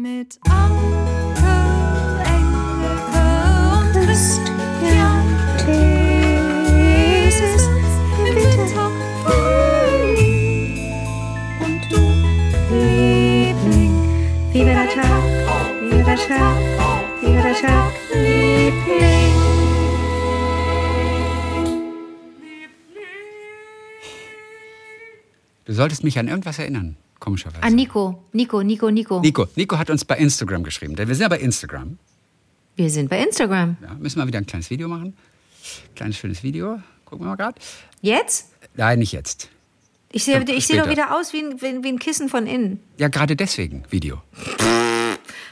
Mit Anke, Engelke und Christian. Thesis im Winter Frühling und du, Liebling, Viva la Tag, Viva la Tag, Viva la Tag. Liebling. Du solltest mich an irgendwas erinnern, komischerweise. An Nico, Nico, Nico, Nico. Nico. Nico hat uns bei Instagram geschrieben. Denn wir sind ja bei Instagram. Wir sind bei Instagram. Ja, müssen wir wieder ein kleines Video machen. Kleines schönes Video. Gucken wir mal gerade. Jetzt? Nein, nicht jetzt. Ich sehe ich sehe doch wieder aus wie ein, wie, wie ein Kissen von innen. Ja, gerade deswegen Video.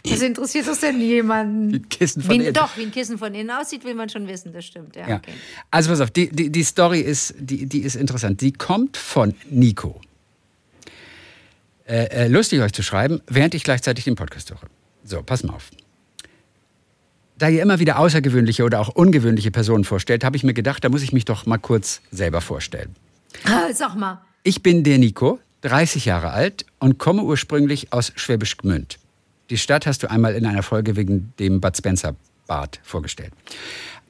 Was interessiert das denn jemanden? Wie ein Kissen von wie, innen. Doch, wie ein Kissen von innen aussieht, will man schon wissen, das stimmt. Ja, Ja. okay. Also pass auf, die, die, die Story ist, die, die ist interessant. Die kommt von Nico. Äh, äh, lustig euch zu schreiben, während ich gleichzeitig den Podcast höre. So, pass mal auf. Da ihr immer wieder außergewöhnliche oder auch ungewöhnliche Personen vorstellt, habe ich mir gedacht, da muss ich mich doch mal kurz selber vorstellen. Ah, Sag mal. Ich bin der Nico, 30 Jahre alt und komme ursprünglich aus Schwäbisch Gmünd. Die Stadt hast du einmal in einer Folge wegen dem Bud Spencer Bad vorgestellt.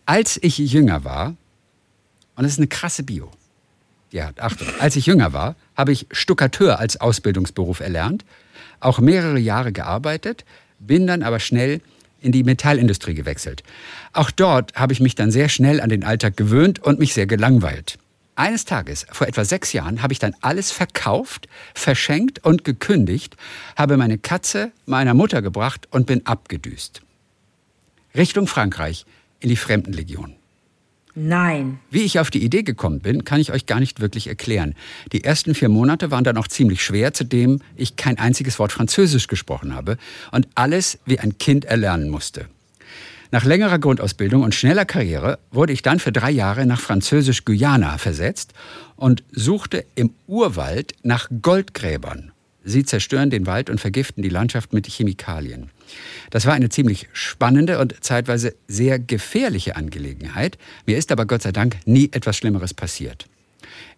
Als ich jünger war, und das ist eine krasse Bio, ja, Achtung, als ich jünger war, habe ich Stuckateur als Ausbildungsberuf erlernt, auch mehrere Jahre gearbeitet, bin dann aber schnell in die Metallindustrie gewechselt. Auch dort habe ich mich dann sehr schnell an den Alltag gewöhnt und mich sehr gelangweilt. Eines Tages, vor etwa sechs Jahren, habe ich dann alles verkauft, verschenkt und gekündigt, habe meine Katze meiner Mutter gebracht und bin abgedüst. Richtung Frankreich, in die Fremdenlegion. Nein. Wie ich auf die Idee gekommen bin, kann ich euch gar nicht wirklich erklären. Die ersten vier Monate waren dann auch ziemlich schwer, zudem ich kein einziges Wort Französisch gesprochen habe und alles wie ein Kind erlernen musste. Nach längerer Grundausbildung und schneller Karriere wurde ich dann für drei Jahre nach Französisch-Guyana versetzt und suchte im Urwald nach Goldgräbern. Sie zerstören den Wald und vergiften die Landschaft mit Chemikalien. Das war eine ziemlich spannende und zeitweise sehr gefährliche Angelegenheit. Mir ist aber Gott sei Dank nie etwas Schlimmeres passiert.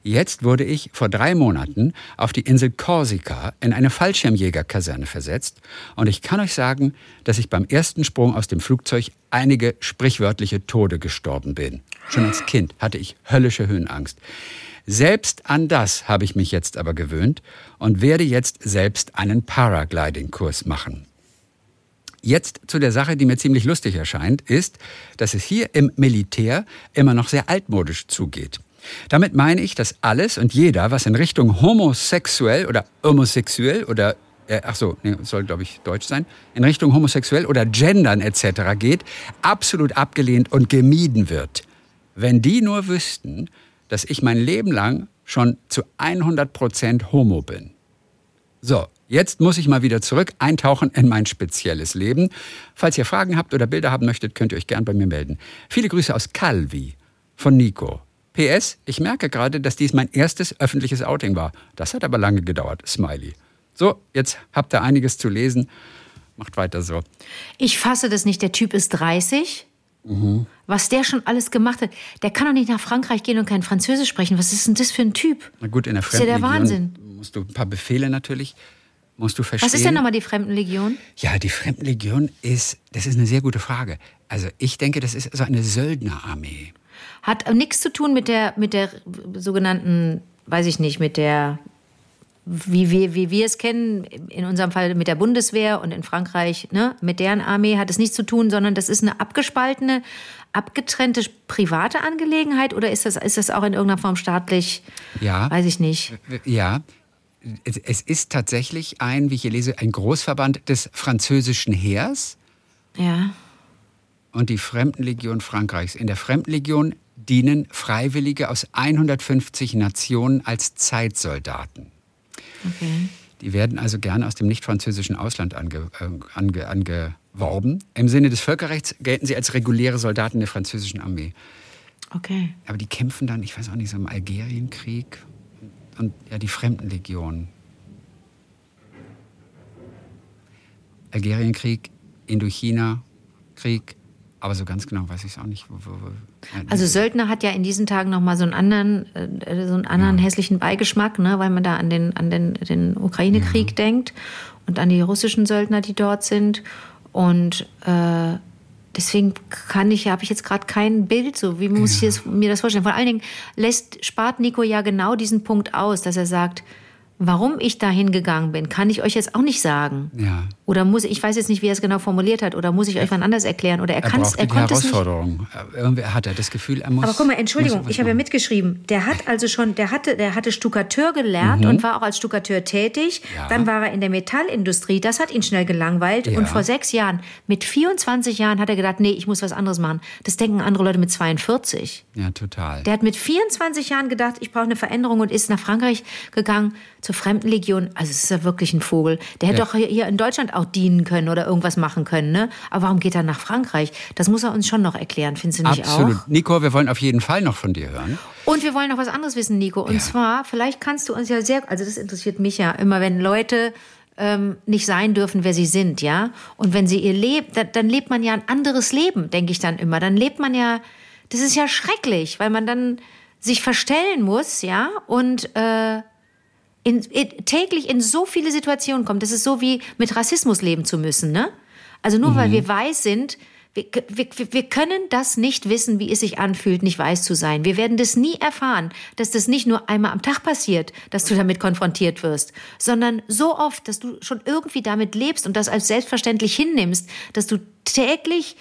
Jetzt wurde ich vor drei Monaten auf die Insel Korsika in eine Fallschirmjägerkaserne versetzt und ich kann euch sagen, dass ich beim ersten Sprung aus dem Flugzeug einige sprichwörtliche Tode gestorben bin. Schon als Kind hatte ich höllische Höhenangst. Selbst an das habe ich mich jetzt aber gewöhnt und werde jetzt selbst einen Paragliding-Kurs machen. Jetzt zu der Sache, die mir ziemlich lustig erscheint, ist, dass es hier im Militär immer noch sehr altmodisch zugeht. Damit meine ich, dass alles und jeder, was in Richtung homosexuell oder homosexuell oder äh, ach so, nee, soll glaube ich deutsch sein, in Richtung homosexuell oder gendern etc. geht, absolut abgelehnt und gemieden wird. Wenn die nur wüssten, dass ich mein Leben lang schon zu 100 Prozent homo bin. So, jetzt muss ich mal wieder zurück eintauchen in mein spezielles Leben. Falls ihr Fragen habt oder Bilder haben möchtet, könnt ihr euch gern bei mir melden. Viele Grüße aus Calvi von Nico. PS, ich merke gerade, dass dies mein erstes öffentliches Outing war. Das hat aber lange gedauert. Smiley. So, jetzt habt ihr einiges zu lesen. Macht weiter so. Ich fasse das nicht. Der Typ ist 30. Mhm. Was der schon alles gemacht hat. Der kann doch nicht nach Frankreich gehen und kein Französisch sprechen. Was ist denn das für ein Typ? Na gut, in der ist ja der Fremdenlegion Wahnsinn. musst du ein paar Befehle natürlich, musst du verstehen. Was ist denn nochmal die Fremdenlegion? Ja, die Fremdenlegion ist, das ist eine sehr gute Frage. Also ich denke, das ist so eine Söldnerarmee. Hat nichts zu tun mit der, mit der sogenannten, weiß ich nicht, mit der, wie wir, wie wir es kennen, in unserem Fall mit der Bundeswehr und in Frankreich, ne, mit deren Armee hat es nichts zu tun, sondern das ist eine abgespaltene, abgetrennte private Angelegenheit oder ist das, ist das auch in irgendeiner Form staatlich? Ja. Weiß ich nicht. Ja, es, ist tatsächlich ein, wie ich hier lese, ein Großverband des französischen Heers Ja. und die Fremdenlegion Frankreichs. In der Fremdenlegion dienen Freiwillige aus 150 Nationen als Zeitsoldaten. Okay. Die werden also gerne aus dem nicht-französischen Ausland ange, äh, ange, angeworben. Im Sinne des Völkerrechts gelten sie als reguläre Soldaten der französischen Armee. Okay. Aber die kämpfen dann, ich weiß auch nicht, so im Algerienkrieg und ja, die Fremdenlegion. Algerienkrieg, Indochina-Krieg, Aber so ganz genau weiß ich es auch nicht. Also Söldner hat ja in diesen Tagen nochmal so einen anderen, äh, so einen anderen hässlichen Beigeschmack, ne, weil man da an den, an den, den Ukraine-Krieg denkt und an die russischen Söldner, die dort sind. Und äh, deswegen kann ich, habe ich jetzt gerade kein Bild, so wie muss ich es, mir das vorstellen. Vor allen Dingen lässt, spart Nico ja genau diesen Punkt aus, dass er sagt, warum ich da hingegangen bin, kann ich euch jetzt auch nicht sagen. Ja. Oder muss ich weiß jetzt nicht, wie er es genau formuliert hat, oder muss ich euch wann anders erklären? Oder er, Er kann braucht er konnte es nicht. Herausforderung. Irgendwie hat er das Gefühl, er muss. Aber guck mal, Entschuldigung, ich habe ja mitgeschrieben. Der hat also schon, der hatte, der hatte Stuckateur gelernt und war auch als Stuckateur tätig. Mhm. Ja. Dann war er in der Metallindustrie. Das hat ihn schnell gelangweilt. Ja. Und vor sechs Jahren, mit 24 Jahren, hat er gedacht, nee, ich muss was anderes machen. Das denken andere Leute mit 42. Ja, total. Der hat mit 24 Jahren gedacht, ich brauche eine Veränderung und ist nach Frankreich gegangen zur Fremdenlegion. Also es ist ja wirklich ein Vogel. Der hätte Ja. doch hier- in Deutschland auch dienen können oder irgendwas machen können. Ne? Aber warum geht er nach Frankreich? Das muss er uns schon noch erklären, findest du nicht Absolut. auch? Nico, wir wollen auf jeden Fall noch von dir hören. Und wir wollen noch was anderes wissen, Nico. Und Ja. zwar, vielleicht kannst du uns ja sehr, also das interessiert mich ja immer, wenn Leute ähm, nicht sein dürfen, wer sie sind, ja. Und wenn sie ihr Leben, dann, dann lebt man ja ein anderes Leben, denke ich dann immer. Dann lebt man ja, das ist ja schrecklich, weil man dann sich verstellen muss, ja. Und äh, in, in, täglich in so viele Situationen kommt. Das ist so wie mit Rassismus leben zu müssen, ne? Also nur weil wir weiß sind, wir, wir, wir können das nicht wissen, wie es sich anfühlt, nicht weiß zu sein. Wir werden das nie erfahren, dass das nicht nur einmal am Tag passiert, dass du damit konfrontiert wirst, sondern so oft, dass du schon irgendwie damit lebst und das als selbstverständlich hinnimmst, dass du täglich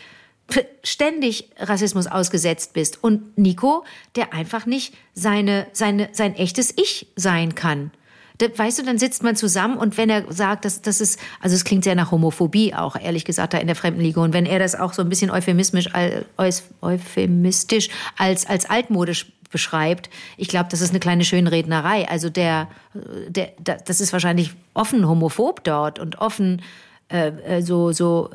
ständig Rassismus ausgesetzt bist. Und Nico, der einfach nicht seine, seine, sein echtes Ich sein kann. Da, weißt du, dann sitzt man zusammen und wenn er sagt, dass das ist, also es klingt sehr nach Homophobie auch, ehrlich gesagt, da in der Fremdenliga. Und wenn er das auch so ein bisschen eus- euphemistisch als, als altmodisch beschreibt, ich glaube, das ist eine kleine Schönrednerei. Also der, der, da- das ist wahrscheinlich offen homophob dort und offen äh, äh, so, so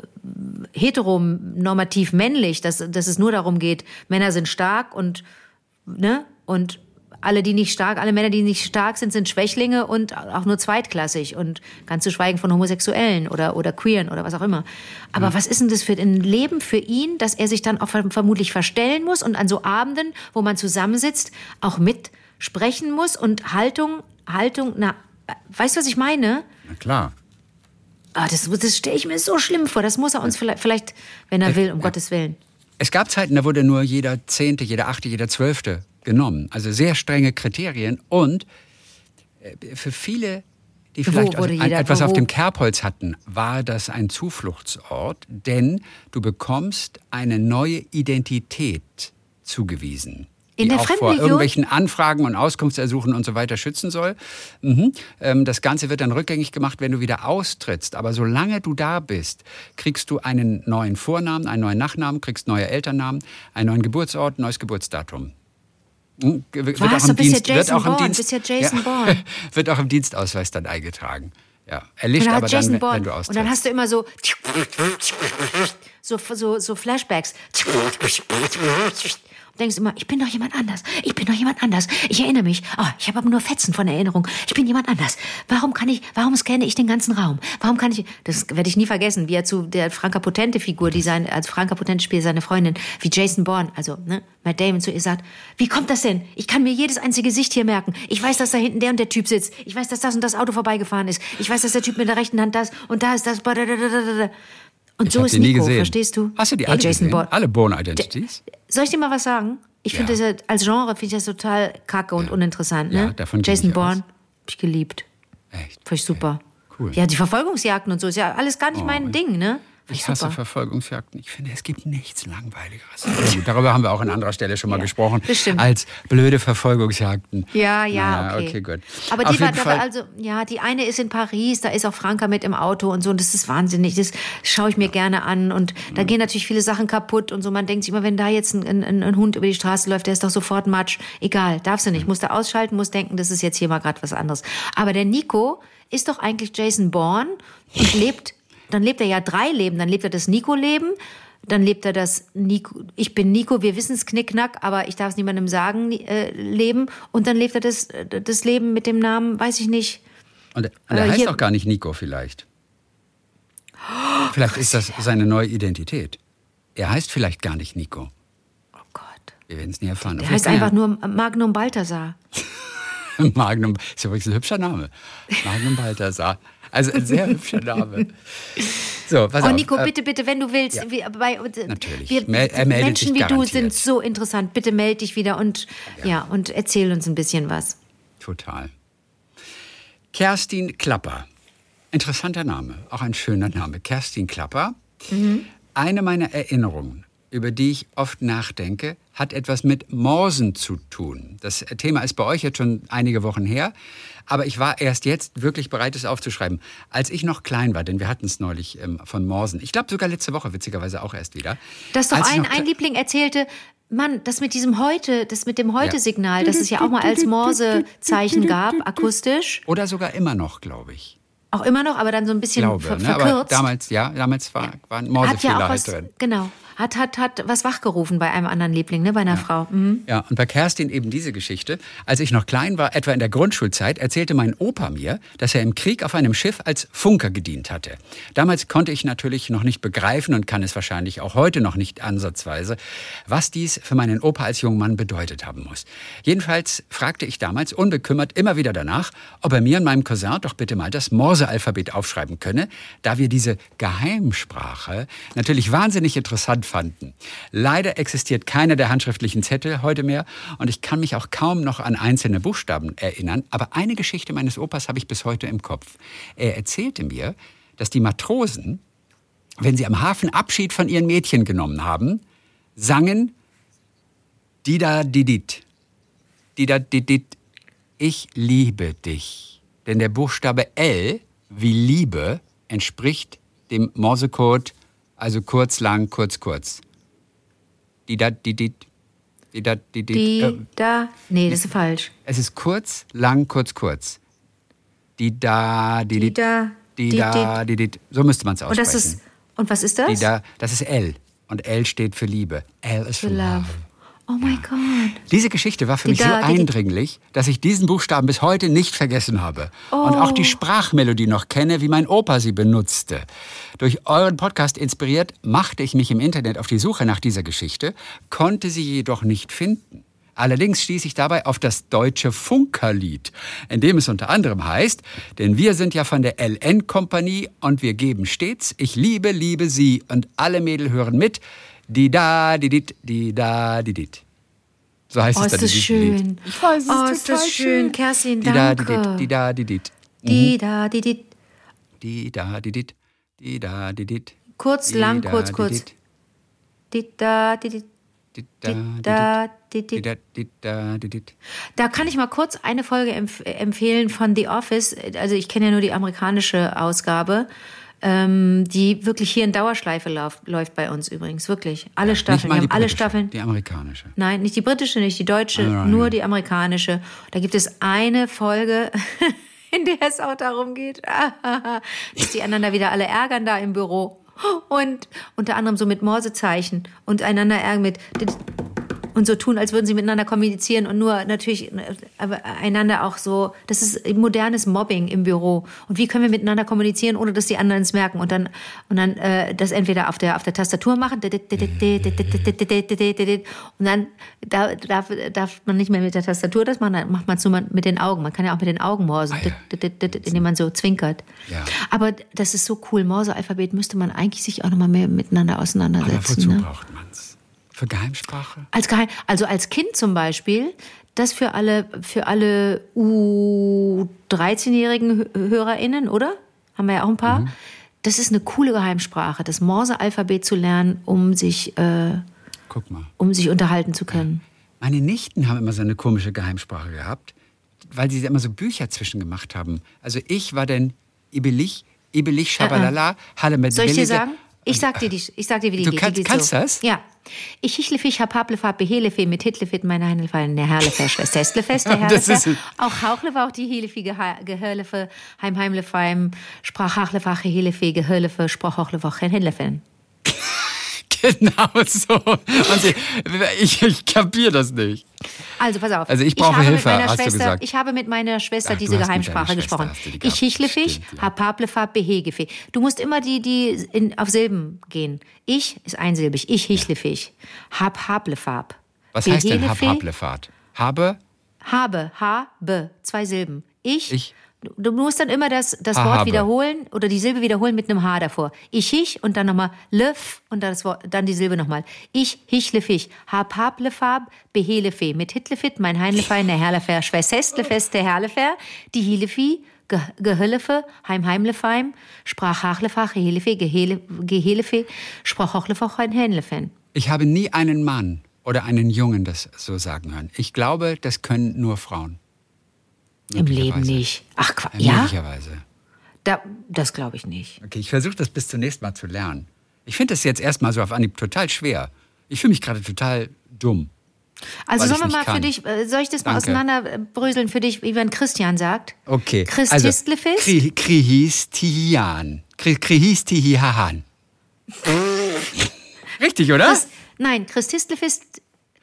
heteronormativ männlich, dass, dass es nur darum geht, Männer sind stark und, ne, und alle, die nicht stark, alle Männer, die nicht stark sind, sind Schwächlinge und auch nur zweitklassig und ganz zu schweigen von Homosexuellen oder, oder Queeren oder was auch immer. Aber was ist denn das für ein Leben für ihn, dass er sich dann auch ver- vermutlich verstellen muss und an so Abenden, wo man zusammensitzt, auch mitsprechen muss und Haltung, Haltung, na, weißt du, was ich meine? Na klar. Ah, das das stelle ich mir so schlimm vor. Das muss er uns vielleicht, vielleicht wenn er will, um Gottes Willen. Es gab Zeiten, da wurde nur jeder Zehnte, jeder Achte, jeder Zwölfte genommen. Also sehr strenge Kriterien. Und äh, für viele, die vielleicht ein, jeder- etwas auf dem Kerbholz hatten, war das ein Zufluchtsort, denn du bekommst eine neue Identität zugewiesen. In die der auch vor irgendwelchen Anfragen und Auskunftsersuchen und so weiter schützen soll. Mhm. Ähm, Das Ganze wird dann rückgängig gemacht, wenn du wieder austrittst. Aber solange du da bist, kriegst du einen neuen Vornamen, einen neuen Nachnamen, kriegst neue Elternnamen, einen neuen Geburtsort, neues Geburtsdatum. Hm, Wird Was? auch Du im bist ja Dienst, wird Jason auch im Dienst, bist ja Jason Bourne. wird auch im Dienstausweis dann eingetragen. Ja, erlischt Und dann aber dann, Jason wenn- Bourne. wenn du und austrittst. dann hast du immer so so, so, so Flashbacks. Denkst immer, ich bin doch jemand anders. Ich bin doch jemand anders. Ich erinnere mich. Oh, ich habe aber nur Fetzen von Erinnerung. Ich bin jemand anders. Warum kann ich, warum scanne ich den ganzen Raum? Warum kann ich, das werde ich nie vergessen, wie er zu der Franka Potente Figur, die sein, als Franka Potente spielt seine Freundin, wie Jason Bourne, also, ne, Matt Damon zu ihr sagt, wie kommt das denn? Ich kann mir jedes einzige Gesicht hier merken. Ich weiß, dass da hinten der und der Typ sitzt. Ich weiß, dass das und das Auto vorbeigefahren ist. Ich weiß, dass der Typ mit der rechten Hand das und da ist das. Und Ich so ist Nico, gesehen. verstehst du? Hast du die alle Jason gesehen? Bourne. Alle Born Identities? Soll ich dir mal was sagen? Ich finde Ja. das ja- als Genre finde ich das total kacke und uninteressant. Ne? Ja, davon Jason. Bourne, hab ich geliebt. Echt? Fand ich super. Cool. Ja, die Verfolgungsjagden und so ist ja alles gar nicht mein Ding, ne? Fand Ich hasse super. Verfolgungsjagden. Ich finde, es gibt nichts Langweiligeres. Darüber haben wir auch an anderer Stelle schon mal Ja, gesprochen. das stimmt. Als blöde Verfolgungsjagden. Ja, ja, Na, okay. okay, gut. Aber die war, Fall- also, ja, die eine ist in Paris, da ist auch Franka mit im Auto und so, und das ist wahnsinnig. Das schaue ich mir gerne an. Und da Mhm. gehen natürlich viele Sachen kaputt und so. Man denkt sich immer, wenn da jetzt ein, ein, ein Hund über die Straße läuft, der ist doch sofort Matsch. Egal, darfst du Mhm. nicht. Musst du ausschalten, musst denken, das ist jetzt hier mal gerade was anderes. Aber der Nico ist doch eigentlich Jason Bourne und lebt, dann lebt er ja drei Leben. Dann lebt er das Nico-Leben. Dann lebt er das Nico, ich bin Nico, wir wissen es knickknack, aber ich darf es niemandem sagen, äh, Leben. Und dann lebt er das, äh, das Leben mit dem Namen, weiß ich nicht. Und, und er Äh, heißt auch gar nicht Nico vielleicht. Vielleicht ist das seine neue Identität. er heißt vielleicht gar nicht Nico. Oh Gott. Wir werden es nie erfahren. Vielleicht heißt einfach nur Magnum Balthasar. Magnum. Ist übrigens ein hübscher Name. Magnum Balthasar. Also ein sehr hübscher Name. So, pass Oh, auf. Nico, Äh, bitte, bitte, wenn du willst. ja. Wir, bei, Natürlich. Wir, Mel- meldet Menschen wie du sind so interessant. Bitte melde dich wieder und, ja. und erzähl uns ein bisschen was. Total. Kerstin Klapper. Interessanter Name, auch ein schöner Name. Kerstin Klapper. Eine meiner Erinnerungen, über die ich oft nachdenke, hat etwas mit Morsen zu tun. Das Thema ist bei euch jetzt schon einige Wochen her, aber ich war erst jetzt wirklich bereit, es aufzuschreiben. Als ich noch klein war, denn wir hatten es neulich ähm, von Morsen. Ich glaube sogar letzte Woche, witzigerweise auch erst wieder. Dass doch ein, ein Liebling erzählte, Mann, das mit diesem Heute, das mit dem Heute-Signal, das es ja auch mal als Morse-Zeichen gab, akustisch, Oder sogar immer noch, glaube ich. auch immer noch, aber dann so ein bisschen Glaube, ver ne? Aber verkürzt. damals, ja, damals war, war ein Morsefehler ja halt was, drin. genau, hat, hat, hat was wachgerufen bei einem anderen Liebling, ne, bei einer Frau. Mhm. Ja, und bei Kerstin eben diese Geschichte. Als ich noch klein war, etwa in der Grundschulzeit, erzählte mein Opa mir, dass er im Krieg auf einem Schiff als Funker gedient hatte. Damals konnte ich natürlich noch nicht begreifen und kann es wahrscheinlich auch heute noch nicht ansatzweise, was dies für meinen Opa als junger Mann bedeutet haben muss. Jedenfalls fragte ich damals unbekümmert immer wieder danach, ob er mir und meinem Cousin doch bitte mal das Morse-Alphabet aufschreiben könne, da wir diese Geheimsprache natürlich wahnsinnig interessant fanden. Leider existiert keiner der handschriftlichen Zettel heute mehr und ich kann mich auch kaum noch an einzelne Buchstaben erinnern, aber eine Geschichte meines Opas habe ich bis heute im Kopf. Er erzählte mir, dass die Matrosen, wenn sie am Hafen Abschied von ihren Mädchen genommen haben, sangen Dida Didit. Dida Didit. Ich liebe dich. Denn der Buchstabe L wie Liebe entspricht dem Morsecode, also kurz, lang, kurz, kurz. Dida Didit. Dida Didit. Die, Äh, da, nee, das ist falsch. es ist kurz, lang, kurz, kurz. Dida Didit. Dida, Dida Didit. So müsste man es Und aussprechen. das ist, und was ist das? Dida, das ist L. Und L steht für Liebe. L ist für Love. love. Oh mein Gott. Diese Geschichte war für mich so eindringlich, dass ich diesen Buchstaben bis heute nicht vergessen habe. Und auch Oh. die Sprachmelodie noch kenne, wie mein Opa sie benutzte. Durch euren Podcast inspiriert, machte ich mich im Internet auf die Suche nach dieser Geschichte, konnte sie jedoch nicht finden. Allerdings stieß ich dabei auf das deutsche Funkerlied, in dem es unter anderem heißt, denn wir sind ja von der LN-Kompanie und wir geben stets, ich liebe, liebe sie und alle Mädel hören mit, die da, die dit, die da, die dit. So heißt Oh, es ist dann das in diesem Lied. schön. Ich weiß, es oh, ist ist das schön. Kerstin, Die da, die dit, danke. die da, die dit. Die, da, die, die. Die da, die dit, die da, die dit. Kurz, Die lang, da, kurz, die kurz. dit, Die, da, die, die. die da, Die, die da, dit, die, die die. da, die da, die dit. Da kann ich mal kurz eine Folge empf empfehlen von The Office. Also ich kenne ja nur die amerikanische Ausgabe, ähm, die wirklich hier in Dauerschleife lauf, läuft bei uns übrigens. Wirklich. Alle Nicht Staffeln. Wir die haben alle Staffeln. Die amerikanische. Nein, nicht die britische, nicht die deutsche, Ah, nur ja. die amerikanische. Da gibt es eine Folge, in der es auch darum geht, dass die einander wieder alle ärgern da im Büro. Und unter anderem so mit Morsezeichen und einander ärgern mit und so tun, als würden sie miteinander kommunizieren und nur natürlich äh, aber einander auch so, das ist modernes Mobbing im Büro. Und wie können wir miteinander kommunizieren, ohne dass die anderen es merken und dann und dann äh, das entweder auf der auf der Tastatur machen und dann da- darf, darf man nicht mehr mit der Tastatur das machen, dann macht man es nur mit den Augen. Man kann ja auch mit den Augen morsen, indem man so zwinkert. Ja. Aber das ist so cool. Morse-Alphabet müsste man eigentlich sich auch noch mal mehr miteinander Aber auseinandersetzen. wozu ne? braucht man es? Für Geheimsprache? Als Geheim, also als Kind zum Beispiel, das für alle, für alle U13-jährigen HörerInnen, oder? Haben wir ja auch ein paar. Das ist eine coole Geheimsprache, das Morse-Alphabet zu lernen, um sich, äh, um sich unterhalten zu können. Meine Nichten haben immer so eine komische Geheimsprache gehabt, weil sie immer so Bücher zwischen gemacht haben. Also ich war dann Ibelich, Ibelich, Schabalala, Halle mit Äh, Soll ich dir sagen? Ich sag dir, die, ich sag dir wie die Du geht. kannst- die geht kannst so. das? Ja. Ich hichlefich, hab hablefab, behelefe, mit hitlefit, meine Heinelfallen, der Herlefer, Schwester Estlefest, der Das Herlefer. ist- Auch Hauchle war auch die Helefi, Gehörlefe, Heim, Heimlefeim, sprach Hachlefach, Helefe, Gehörlefe, sprach Hauchlefach, Henlefen. Genau so. Sie- ich, ich kapiere das nicht. Also pass auf. Also ich brauche habe Hilfe, hast du Schwester, gesagt. Ich habe mit meiner Schwester Ach, du diese Geheimsprache gesprochen. du die Ich Stimmt, ja. hapablefab, behegefe. Du musst immer die, die in, auf Silben gehen. Ich ist einsilbig. Ich hichlefich. Hab hablefab. Was heißt denn Hablefahrt? Habe? Habe, habe, zwei Silben. Ich. Ich. Du musst dann immer das, das Ha, Wort habe. wiederholen oder die Silbe wiederholen mit einem H davor. Ich hich und dann nochmal löff und dann, das Wort, dann die Silbe nochmal. Ich hichlefich. Hab hablefab, behelefe. Mit hitlefit, mein heinlefein, der herlefer, schwäsestlefest, der herlefer, die hilefi, ge, gehöllefe, heim heimlefeim, sprach hachlefach, helefe, gehele, gehelefe, sprach hochlefach, ein hänlefen. Ich habe nie einen Mann oder einen Jungen das so sagen hören. Ich glaube, das können nur Frauen. Im Leben nicht. Ach, Qua- Ja, ja? Möglicherweise. Da, das glaube ich nicht. Okay, ich versuche das bis zunächst mal zu lernen. Ich finde das jetzt erstmal so auf Anhieb total schwer. Ich fühle mich gerade total dumm. Also sollen wir mal nicht für kann. dich, äh, soll ich das mal Danke. auseinanderbröseln für dich, wie man Christian sagt? Okay. Christistlefis? Also. Kri- Krihistihihahan. Richtig, oder? Chris, nein, Christistlefis,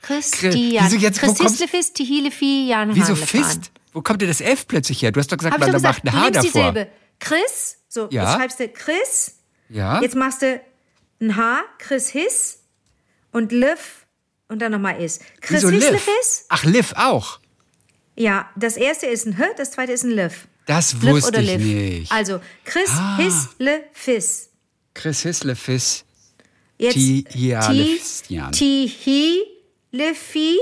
Christian. wieso jetzt, Christistlefis, Tihilefi, Jan Wieso. Fist? Wo kommt denn das F plötzlich her? Du hast doch gesagt, Hab man doch gesagt, macht du ein H nimmst die davor. Silbe. Chris, so, Ja. jetzt schreibst du Chris, Ja? jetzt machst du ein H, Chris His und Liv und dann nochmal Is. Chris Wieso Liv? Hislefis? Ach, Liv auch. Ja, das erste ist ein H, das zweite ist ein Liv. Das Liv wusste ich Liv. nicht. Also, Chris Ah. Hislefis. Chris Hislefis. Jetzt Ti- ja, Lefstian. Tihi Lefi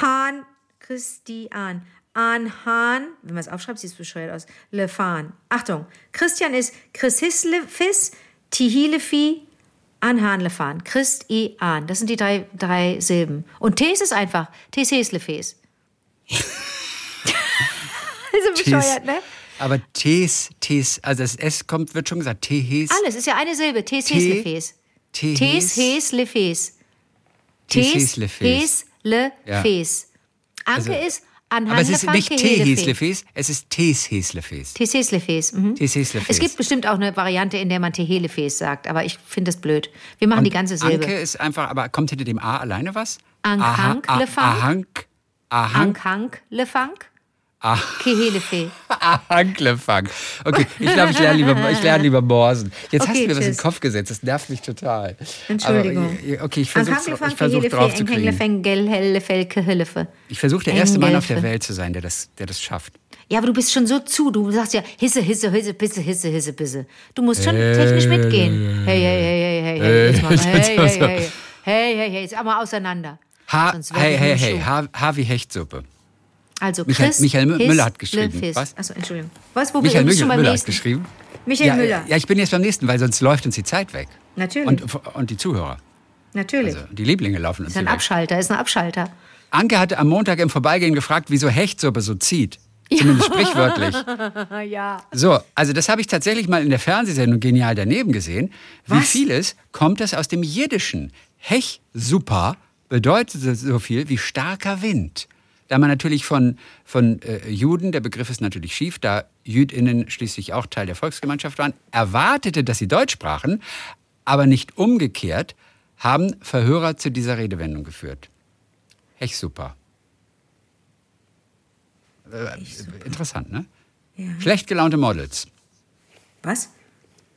Han Christian. An Han, wenn man es aufschreibt, sieht es bescheuert aus. Lefan. Achtung, Christian ist Chris Hislefis, Tihilefi, Anhan Lefan. Christ i an. Das sind die drei, drei Silben. Und Tes ist einfach Tes Hislefes. ist so bescheuert, ne? Aber Tes, Tes, also das S kommt, wird schon gesagt, Tehes. Alles ist ja eine Silbe. Tes Te- Hislefes. Tehes. Anke Also- ist anhand Aber es ist nicht Teheslefes, es ist Tesheslefes. Teheslefes. Mhm. Teheslefes. Es gibt bestimmt auch eine Variante, in der man Tehelefes sagt, aber ich finde das blöd. Wir machen die ganze Silbe. Anke ist einfach, aber kommt hinter dem A alleine was? Ankhang, Aha- a- Lefang. Ahank, Ahank, Ankank, Lefank, Ah. Kehelefe. Ahanklefang. Okay, ich glaube, ich lerne lieber, ich lerne lieber Morsen. Jetzt hast Okay, du mir was in den tschüss. Kopf gesetzt, das nervt mich total. Entschuldigung. Aber, äh, okay, ich versuche versuch drauf zu kriegen. Ich versuche der erste Mann auf der. Welt zu sein, der das, der das schafft. Ja, aber du bist schon so zu. Du sagst ja Hisse, Hisse, Hisse, Pisse, Hisse, Hisse, Pisse. Du musst schon technisch mitgehen. Hey, hey, hey, hey, hey, hey. Jetzt mal. Hey, hey, hey. Hey, hey, hey. Jetzt einmal auseinander. Ha, Sonst werd hey, ich hey, nur hey, schuh. ha, ha wie Hechtsuppe. Also Michael- Chris Michael Mü- His Müller hat geschrieben. Was? Achso, Entschuldigung. Was, wo Michael bist du Müller, beim Müller hat nächsten? geschrieben. Michael ja, Müller. Ja, ich bin jetzt beim nächsten, weil sonst läuft uns die Zeit weg. Natürlich. Und, und die Zuhörer. Natürlich. Also die Lieblinge laufen uns ist ein weg. Abschalter, ist ein Abschalter. Anke hatte am Montag im Vorbeigehen gefragt, wieso Hechtsuppe so zieht. Zumindest sprichwörtlich. Ja. So, also das habe ich tatsächlich mal in der Fernsehsendung genial daneben gesehen. Wie Was? vieles kommt das aus dem Jiddischen. Hech super bedeutet so viel wie starker Wind. Da man natürlich von, von äh, Juden, der Begriff ist natürlich schief, da JüdInnen schließlich auch Teil der Volksgemeinschaft waren, erwartete, dass sie Deutsch sprachen, aber nicht umgekehrt, haben Verhörer zu dieser Redewendung geführt. Hech super. Äh, interessant, ne? Schlecht gelaunte Models. Was?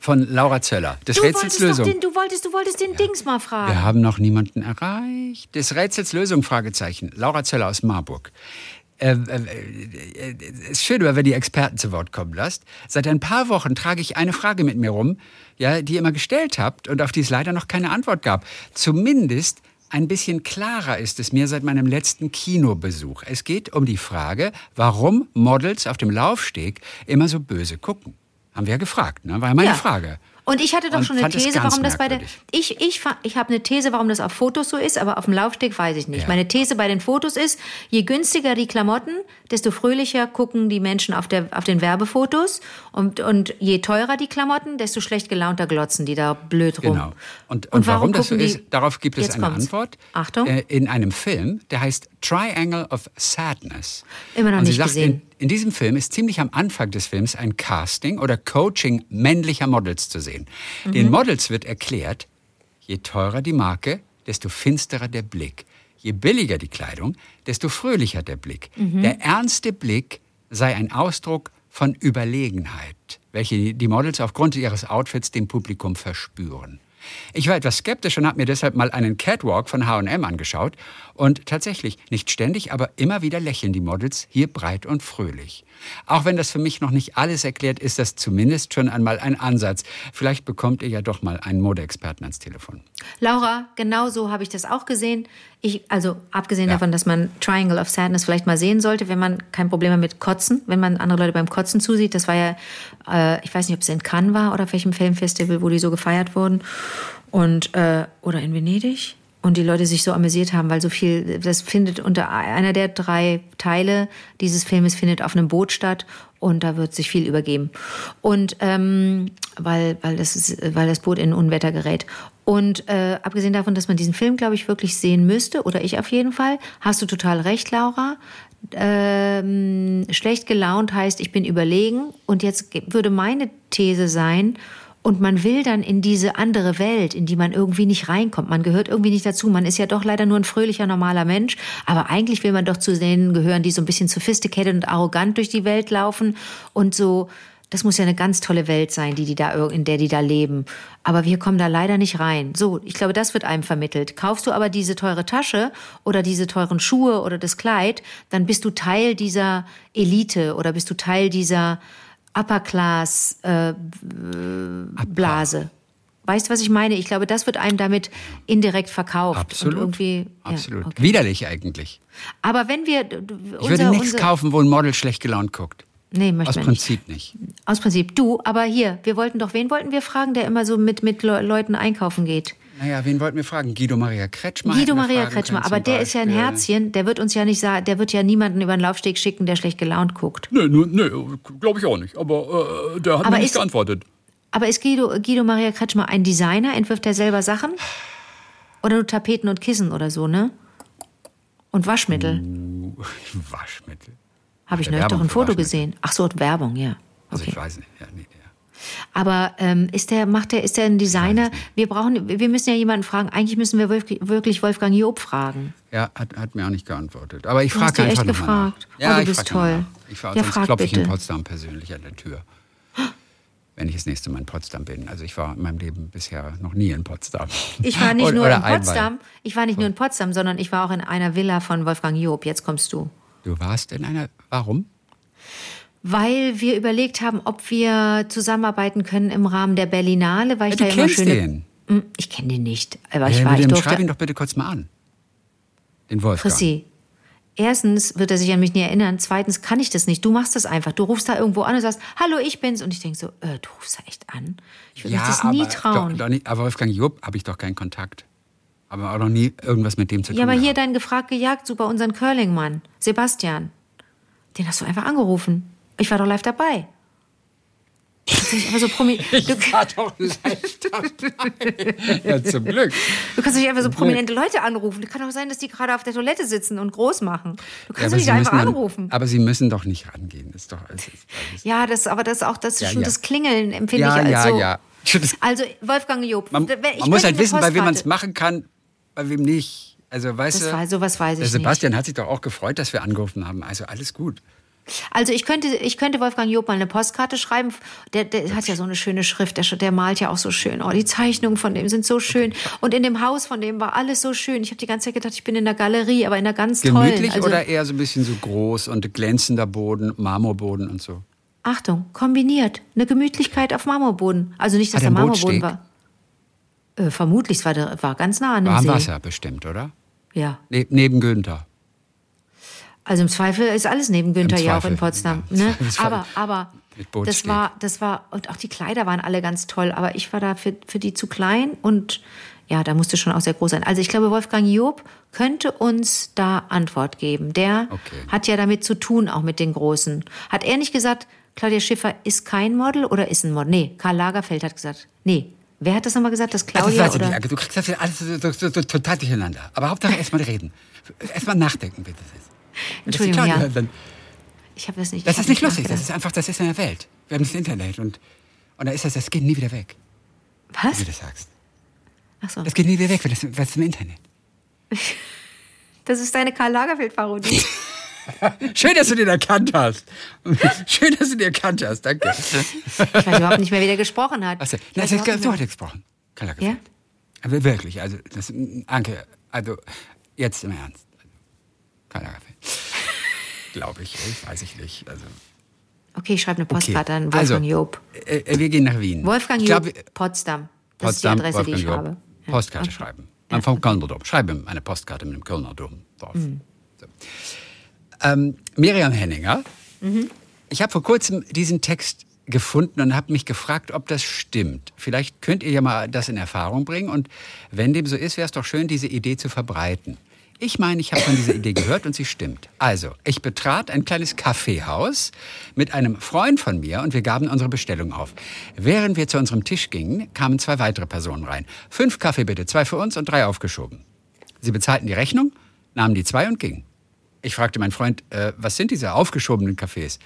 Von Laura Zöller. Des Du Rätsels Lösung. den, du wolltest, du wolltest den Dings mal fragen. Wir haben noch niemanden erreicht. Des Rätsels Lösung, Fragezeichen. Laura Zöller aus Marburg. Äh, äh, äh, Es ist schön, wenn die Experten zu Wort kommen lasst. Seit ein paar Wochen trage ich eine Frage mit mir rum, ja, die ihr immer gestellt habt und auf die es leider noch keine Antwort gab. Zumindest ein bisschen klarer ist es mir seit meinem letzten Kinobesuch. Es geht um die Frage, warum Models auf dem Laufsteg immer so böse gucken. Haben wir ja gefragt, ne? War ja meine Ja. Frage. Und ich hatte doch Und schon eine These, warum das bei der. Ich, ich, ich habe eine These, warum das auf Fotos so ist, aber auf dem Laufsteg weiß ich nicht. Ja. Meine These bei den Fotos ist, je günstiger die Klamotten, desto fröhlicher gucken die Menschen auf, der, auf den Werbefotos. Und, und je teurer die Klamotten, desto schlecht gelaunter glotzen die da blöd rum. Genau. Und, und, warum, das so ist, darauf gibt es eine kommt's. Antwort. Achtung. Äh, in einem Film, der heißt Triangle of Sadness. Immer noch Und nicht sagt, gesehen. In, in diesem Film ist ziemlich am Anfang des Films ein Casting oder Coaching männlicher Models zu sehen. Mhm. Den Models wird erklärt, je teurer die Marke, desto finsterer der Blick. Je billiger die Kleidung, desto fröhlicher der Blick. Mhm. Der ernste Blick sei ein Ausdruck von Überlegenheit, welche die Models aufgrund ihres Outfits dem Publikum verspüren. Ich war etwas skeptisch und habe mir deshalb mal einen Catwalk von H&M angeschaut und tatsächlich nicht ständig, aber immer wieder lächeln die Models hier breit und fröhlich. Auch wenn das für mich noch nicht alles erklärt, ist das zumindest schon einmal ein Ansatz. Vielleicht bekommt ihr ja doch mal einen Modeexperten ans Telefon. Laura, genau so habe ich das auch gesehen. Ich, also abgesehen Ja. davon, dass man Triangle of Sadness vielleicht mal sehen sollte, wenn man kein Problem hat mit Kotzen, wenn man andere Leute beim Kotzen zusieht. Das war ja, äh, ich weiß nicht, ob es in Cannes war oder auf welchem Filmfestival, wo die so gefeiert wurden. Und, äh, oder in Venedig. Und die Leute sich so amüsiert haben, weil so viel, das findet unter einer der drei Teile dieses Filmes findet auf einem Boot statt und da wird sich viel übergeben. Und ähm, weil, weil, das ist, weil das Boot in Unwetter gerät. Und äh, abgesehen davon, dass man diesen Film, glaube ich, wirklich sehen müsste, oder ich auf jeden Fall, hast du total recht, Laura. Ähm, schlecht gelaunt heißt, ich bin überlegen. Und jetzt würde meine These sein, und man will dann in diese andere Welt, in die man irgendwie nicht reinkommt. Man gehört irgendwie nicht dazu. Man ist ja doch leider nur ein fröhlicher, normaler Mensch. Aber eigentlich will man doch zu denen gehören, die so ein bisschen sophisticated und arrogant durch die Welt laufen und so. Das muss ja eine ganz tolle Welt sein, die die da, in der die da leben. Aber wir kommen da leider nicht rein. So, ich glaube, das wird einem vermittelt. Kaufst du aber diese teure Tasche oder diese teuren Schuhe oder das Kleid, dann bist du Teil dieser Elite oder bist du Teil dieser Upper Class äh, Blase. Weißt du, was ich meine? Ich glaube, das wird einem damit indirekt verkauft. Absolut. Und irgendwie, Absolut. Ja, okay. Widerlich eigentlich. Aber wenn wir. d- Ich würde unser- nichts unser- kaufen, wo ein Model schlecht gelaunt guckt. Nee, möchte Aus man nicht. Prinzip nicht. Aus Prinzip. Du, aber hier, wir wollten doch, wen wollten wir fragen, der immer so mit, mit Le Leuten einkaufen geht? Naja, wen wollten wir fragen? Guido Maria Kretschmer? Guido Maria Kretschmer, können aber der ist ja ein Beispiel. Herzchen, der wird uns ja nicht sagen, der wird ja niemanden über den Laufsteg schicken, der schlecht gelaunt guckt. Nee, nee glaube ich auch nicht. Aber äh, der hat Aber mir nicht ist- geantwortet. Aber ist Guido, Guido Maria Kretschmer ein Designer? Entwirft er selber Sachen? Oder nur Tapeten und Kissen oder so, ne? Und Waschmittel. Waschmittel. Habe ich neulich doch ein Foto gesehen. Ach so, Werbung, ja. Also Okay. ich weiß nicht. Ja, nee. Aber ähm, ist der, macht der, ist der ein Designer? Wir brauchen, wir müssen ja jemanden fragen. Eigentlich müssen wir wirklich Wolfgang Job fragen. Ja, hat, hat mir auch nicht geantwortet. Aber ich frage ihn einfach echt gefragt. nach. Ja, Oh, du ich bist toll. Ich frage, Ja, sonst klopfe ich in. Potsdam persönlich an der Tür. Wenn ich das nächste Mal in Potsdam bin. Also ich war in meinem Leben bisher noch nie in Potsdam. Ich war nicht nur in einmal. Potsdam, ich war nicht nur in Potsdam, sondern ich war auch in einer Villa von Wolfgang Job. Jetzt kommst du. Du warst in einer. Warum? Weil wir überlegt haben, ob wir zusammenarbeiten können im Rahmen der Berlinale, weil ich Ja, da immer schöne. den. Hm, Ich kenne den nicht, aber ich ja, war, ich dann durfte. schreib ihn doch bitte kurz mal an. Den Wolfgang. Chrissy, erstens wird er sich an mich nie erinnern. Zweitens kann ich das nicht. Du machst das einfach. Du rufst da irgendwo an und sagst, hallo, ich bin's. Und ich denke so, äh, du rufst da echt an? Ich würde Ja, mich das nie aber trauen. Doch, doch nicht, aber Wolfgang Job habe ich doch keinen Kontakt. Aber auch noch nie irgendwas mit dem zu tun. ja, aber hier gehabt. dein gefragt gejagt, super, unseren Curling-Mann, Sebastian. Den hast du einfach angerufen. Ich war doch live dabei. Du kannst dich einfach so promi du, war doch live dabei. ja, zum Glück. du kannst nicht einfach so prominente Leute anrufen. Kann doch sein, dass die gerade auf der Toilette sitzen und groß machen. Du kannst doch nicht einfach anrufen. Aber Sie müssen doch nicht rangehen. Ist doch alles. alles Ja, das, aber das auch das, Ja, schon ja. das Klingeln empfinde ja, ich als ja, ja. Also Wolfgang Job, Man, ich man muss halt wissen, bei wem man es machen kann, bei wem nicht. Also, weißt Das du, weiß- sowas weiß der ich Sebastian hat sich doch auch gefreut, dass wir angerufen haben. Also alles gut. Also ich könnte, ich könnte Wolfgang Job mal eine Postkarte schreiben. Der, der hat ja so eine schöne Schrift, der, der malt ja auch so schön. Oh, die Zeichnungen von dem sind so schön. Und in dem Haus von dem war alles so schön. Ich habe die ganze Zeit gedacht, ich bin in der Galerie, aber in der ganz tollen. Gemütlich Also, oder eher so ein bisschen so groß und glänzender Boden, Marmorboden und so? Achtung, kombiniert. Eine Gemütlichkeit auf Marmorboden. Also nicht, dass Hat der er Marmorboden Bootsteg? war. Äh, vermutlich, es war, der- war ganz nah an dem Warm See. Wasser bestimmt, oder? Ja. Ne neben Günther. Also im Zweifel ist alles neben Günther ja auch in Potsdam. ja. Ne? Aber, aber das war, das war, und auch die Kleider waren alle ganz toll, aber ich war da für, für die zu klein und ja, da musste schon auch sehr groß sein. Also ich glaube, Wolfgang Job könnte uns da Antwort geben. Der Okay. hat ja damit zu tun, auch mit den Großen. Hat er nicht gesagt, Claudia Schiffer ist kein Model oder ist ein Model? Nee, Karl Lagerfeld hat gesagt, nee, Wer hat das nochmal gesagt? Das Also, Claudia das ich oder? nicht, Anke. Du kriegst das ja alles so, so, so total durcheinander. Aber Hauptsache erstmal reden. Erstmal nachdenken, bitte. Entschuldigung, ja. Dann, Ich habe das nicht. das ist nicht lustig. Das ist einfach, das ist in der Welt. Wir haben das Internet und, und da ist das, das geht nie wieder weg, wie Was? du das sagst. Ach so. Das geht nie wieder weg, weil das, weil das ist im Internet. Das ist deine Karl Lagerfeld-Parodie. Schön, dass du den erkannt hast. Schön, dass du den erkannt hast. Danke. Ich weiß überhaupt nicht mehr, wie der gesprochen hat. Na, weiß das, so hat er gesprochen. Karl Ja? Lagerfeld. Aber wirklich, also, das, Anke, also, jetzt im Ernst. Karl Lagerfeld. Glaube ich, ey, weiß ich nicht. Also. Okay, ich schreibe eine okay. Postkarte an also, Wolfgang Job. äh, äh, wir gehen nach Wien. Wolfgang ich Job, glaub, Potsdam. Das Potsdam, ist die Adresse, Wolfgang die ich Job. habe. Ja. Postkarte Okay. schreiben. Am vom Kölner Dom. Schreibe ihm eine Postkarte mit dem Kölner Dom drauf. So. Ähm, Miriam Henninger. Ich habe vor kurzem diesen Text gefunden und habe mich gefragt, ob das stimmt. Vielleicht könnt ihr ja mal das in Erfahrung bringen und wenn dem so ist, wäre es doch schön, diese Idee zu verbreiten. Ich meine, ich habe von dieser Idee gehört und sie stimmt. Also, ich betrat ein kleines Kaffeehaus mit einem Freund von mir und wir gaben unsere Bestellung auf. Während wir zu unserem Tisch gingen, kamen zwei weitere Personen rein. Fünf Kaffee bitte, zwei für uns und drei aufgeschoben. Sie bezahlten die Rechnung, nahmen die zwei und gingen. Ich fragte meinen Freund, äh, was sind diese aufgeschobenen Cafés?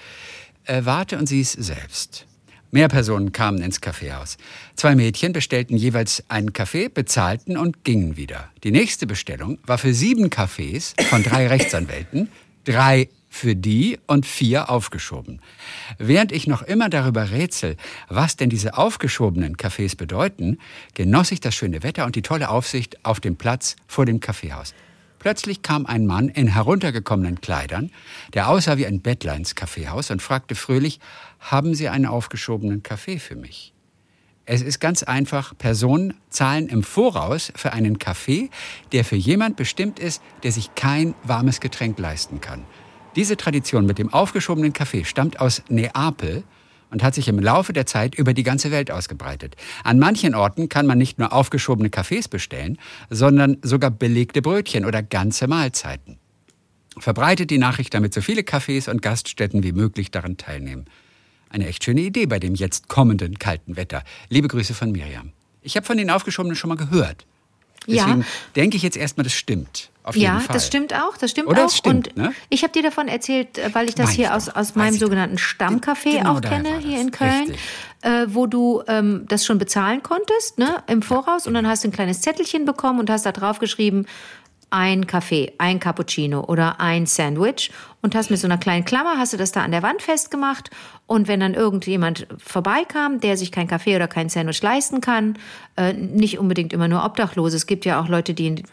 Äh, warte und sieh's selbst. Mehr Personen kamen ins Kaffeehaus. Zwei Mädchen bestellten jeweils einen Kaffee, bezahlten und gingen wieder. Die nächste Bestellung war für sieben Kaffees von drei Rechtsanwälten, drei für die und vier aufgeschoben. Während ich noch immer darüber rätsel, was denn diese aufgeschobenen Cafés bedeuten, genoss ich das schöne Wetter und die tolle Aufsicht auf dem Platz vor dem Kaffeehaus. Plötzlich kam ein Mann in heruntergekommenen Kleidern, der aussah wie ein Bettler ins Kaffeehaus und fragte fröhlich, haben Sie einen aufgeschobenen Kaffee für mich? Es ist ganz einfach, Personen zahlen im Voraus für einen Kaffee, der für jemand bestimmt ist, der sich kein warmes Getränk leisten kann. Diese Tradition mit dem aufgeschobenen Kaffee stammt aus Neapel und hat sich im Laufe der Zeit über die ganze Welt ausgebreitet. An manchen Orten kann man nicht nur aufgeschobene Kaffees bestellen, sondern sogar belegte Brötchen oder ganze Mahlzeiten. Verbreitet die Nachricht, damit so viele Cafés und Gaststätten wie möglich daran teilnehmen. Eine echt schöne Idee bei dem jetzt kommenden kalten Wetter. Liebe Grüße von Miriam. Ich habe von den Aufgeschobenen schon mal gehört. Ja. Deswegen denke ich jetzt erstmal, das stimmt. Auf jeden Ja, Fall. das stimmt auch, das stimmt Oder? auch. Das stimmt, und ne? ich habe dir davon erzählt, äh, weil ich das Weiß hier aus, aus meinem sogenannten Stammcafé Genau auch kenne, hier in Köln, äh, wo du ähm, das schon bezahlen konntest, ne, im Voraus. Und dann hast du ein kleines Zettelchen bekommen und hast da drauf geschrieben, ein Kaffee, ein Cappuccino oder ein Sandwich und hast mit so einer kleinen Klammer, hast du das da an der Wand festgemacht. Und wenn dann irgendjemand vorbeikam, der sich kein Kaffee oder kein Sandwich leisten kann, äh, nicht unbedingt immer nur Obdachlose, es gibt ja auch Leute, die äh,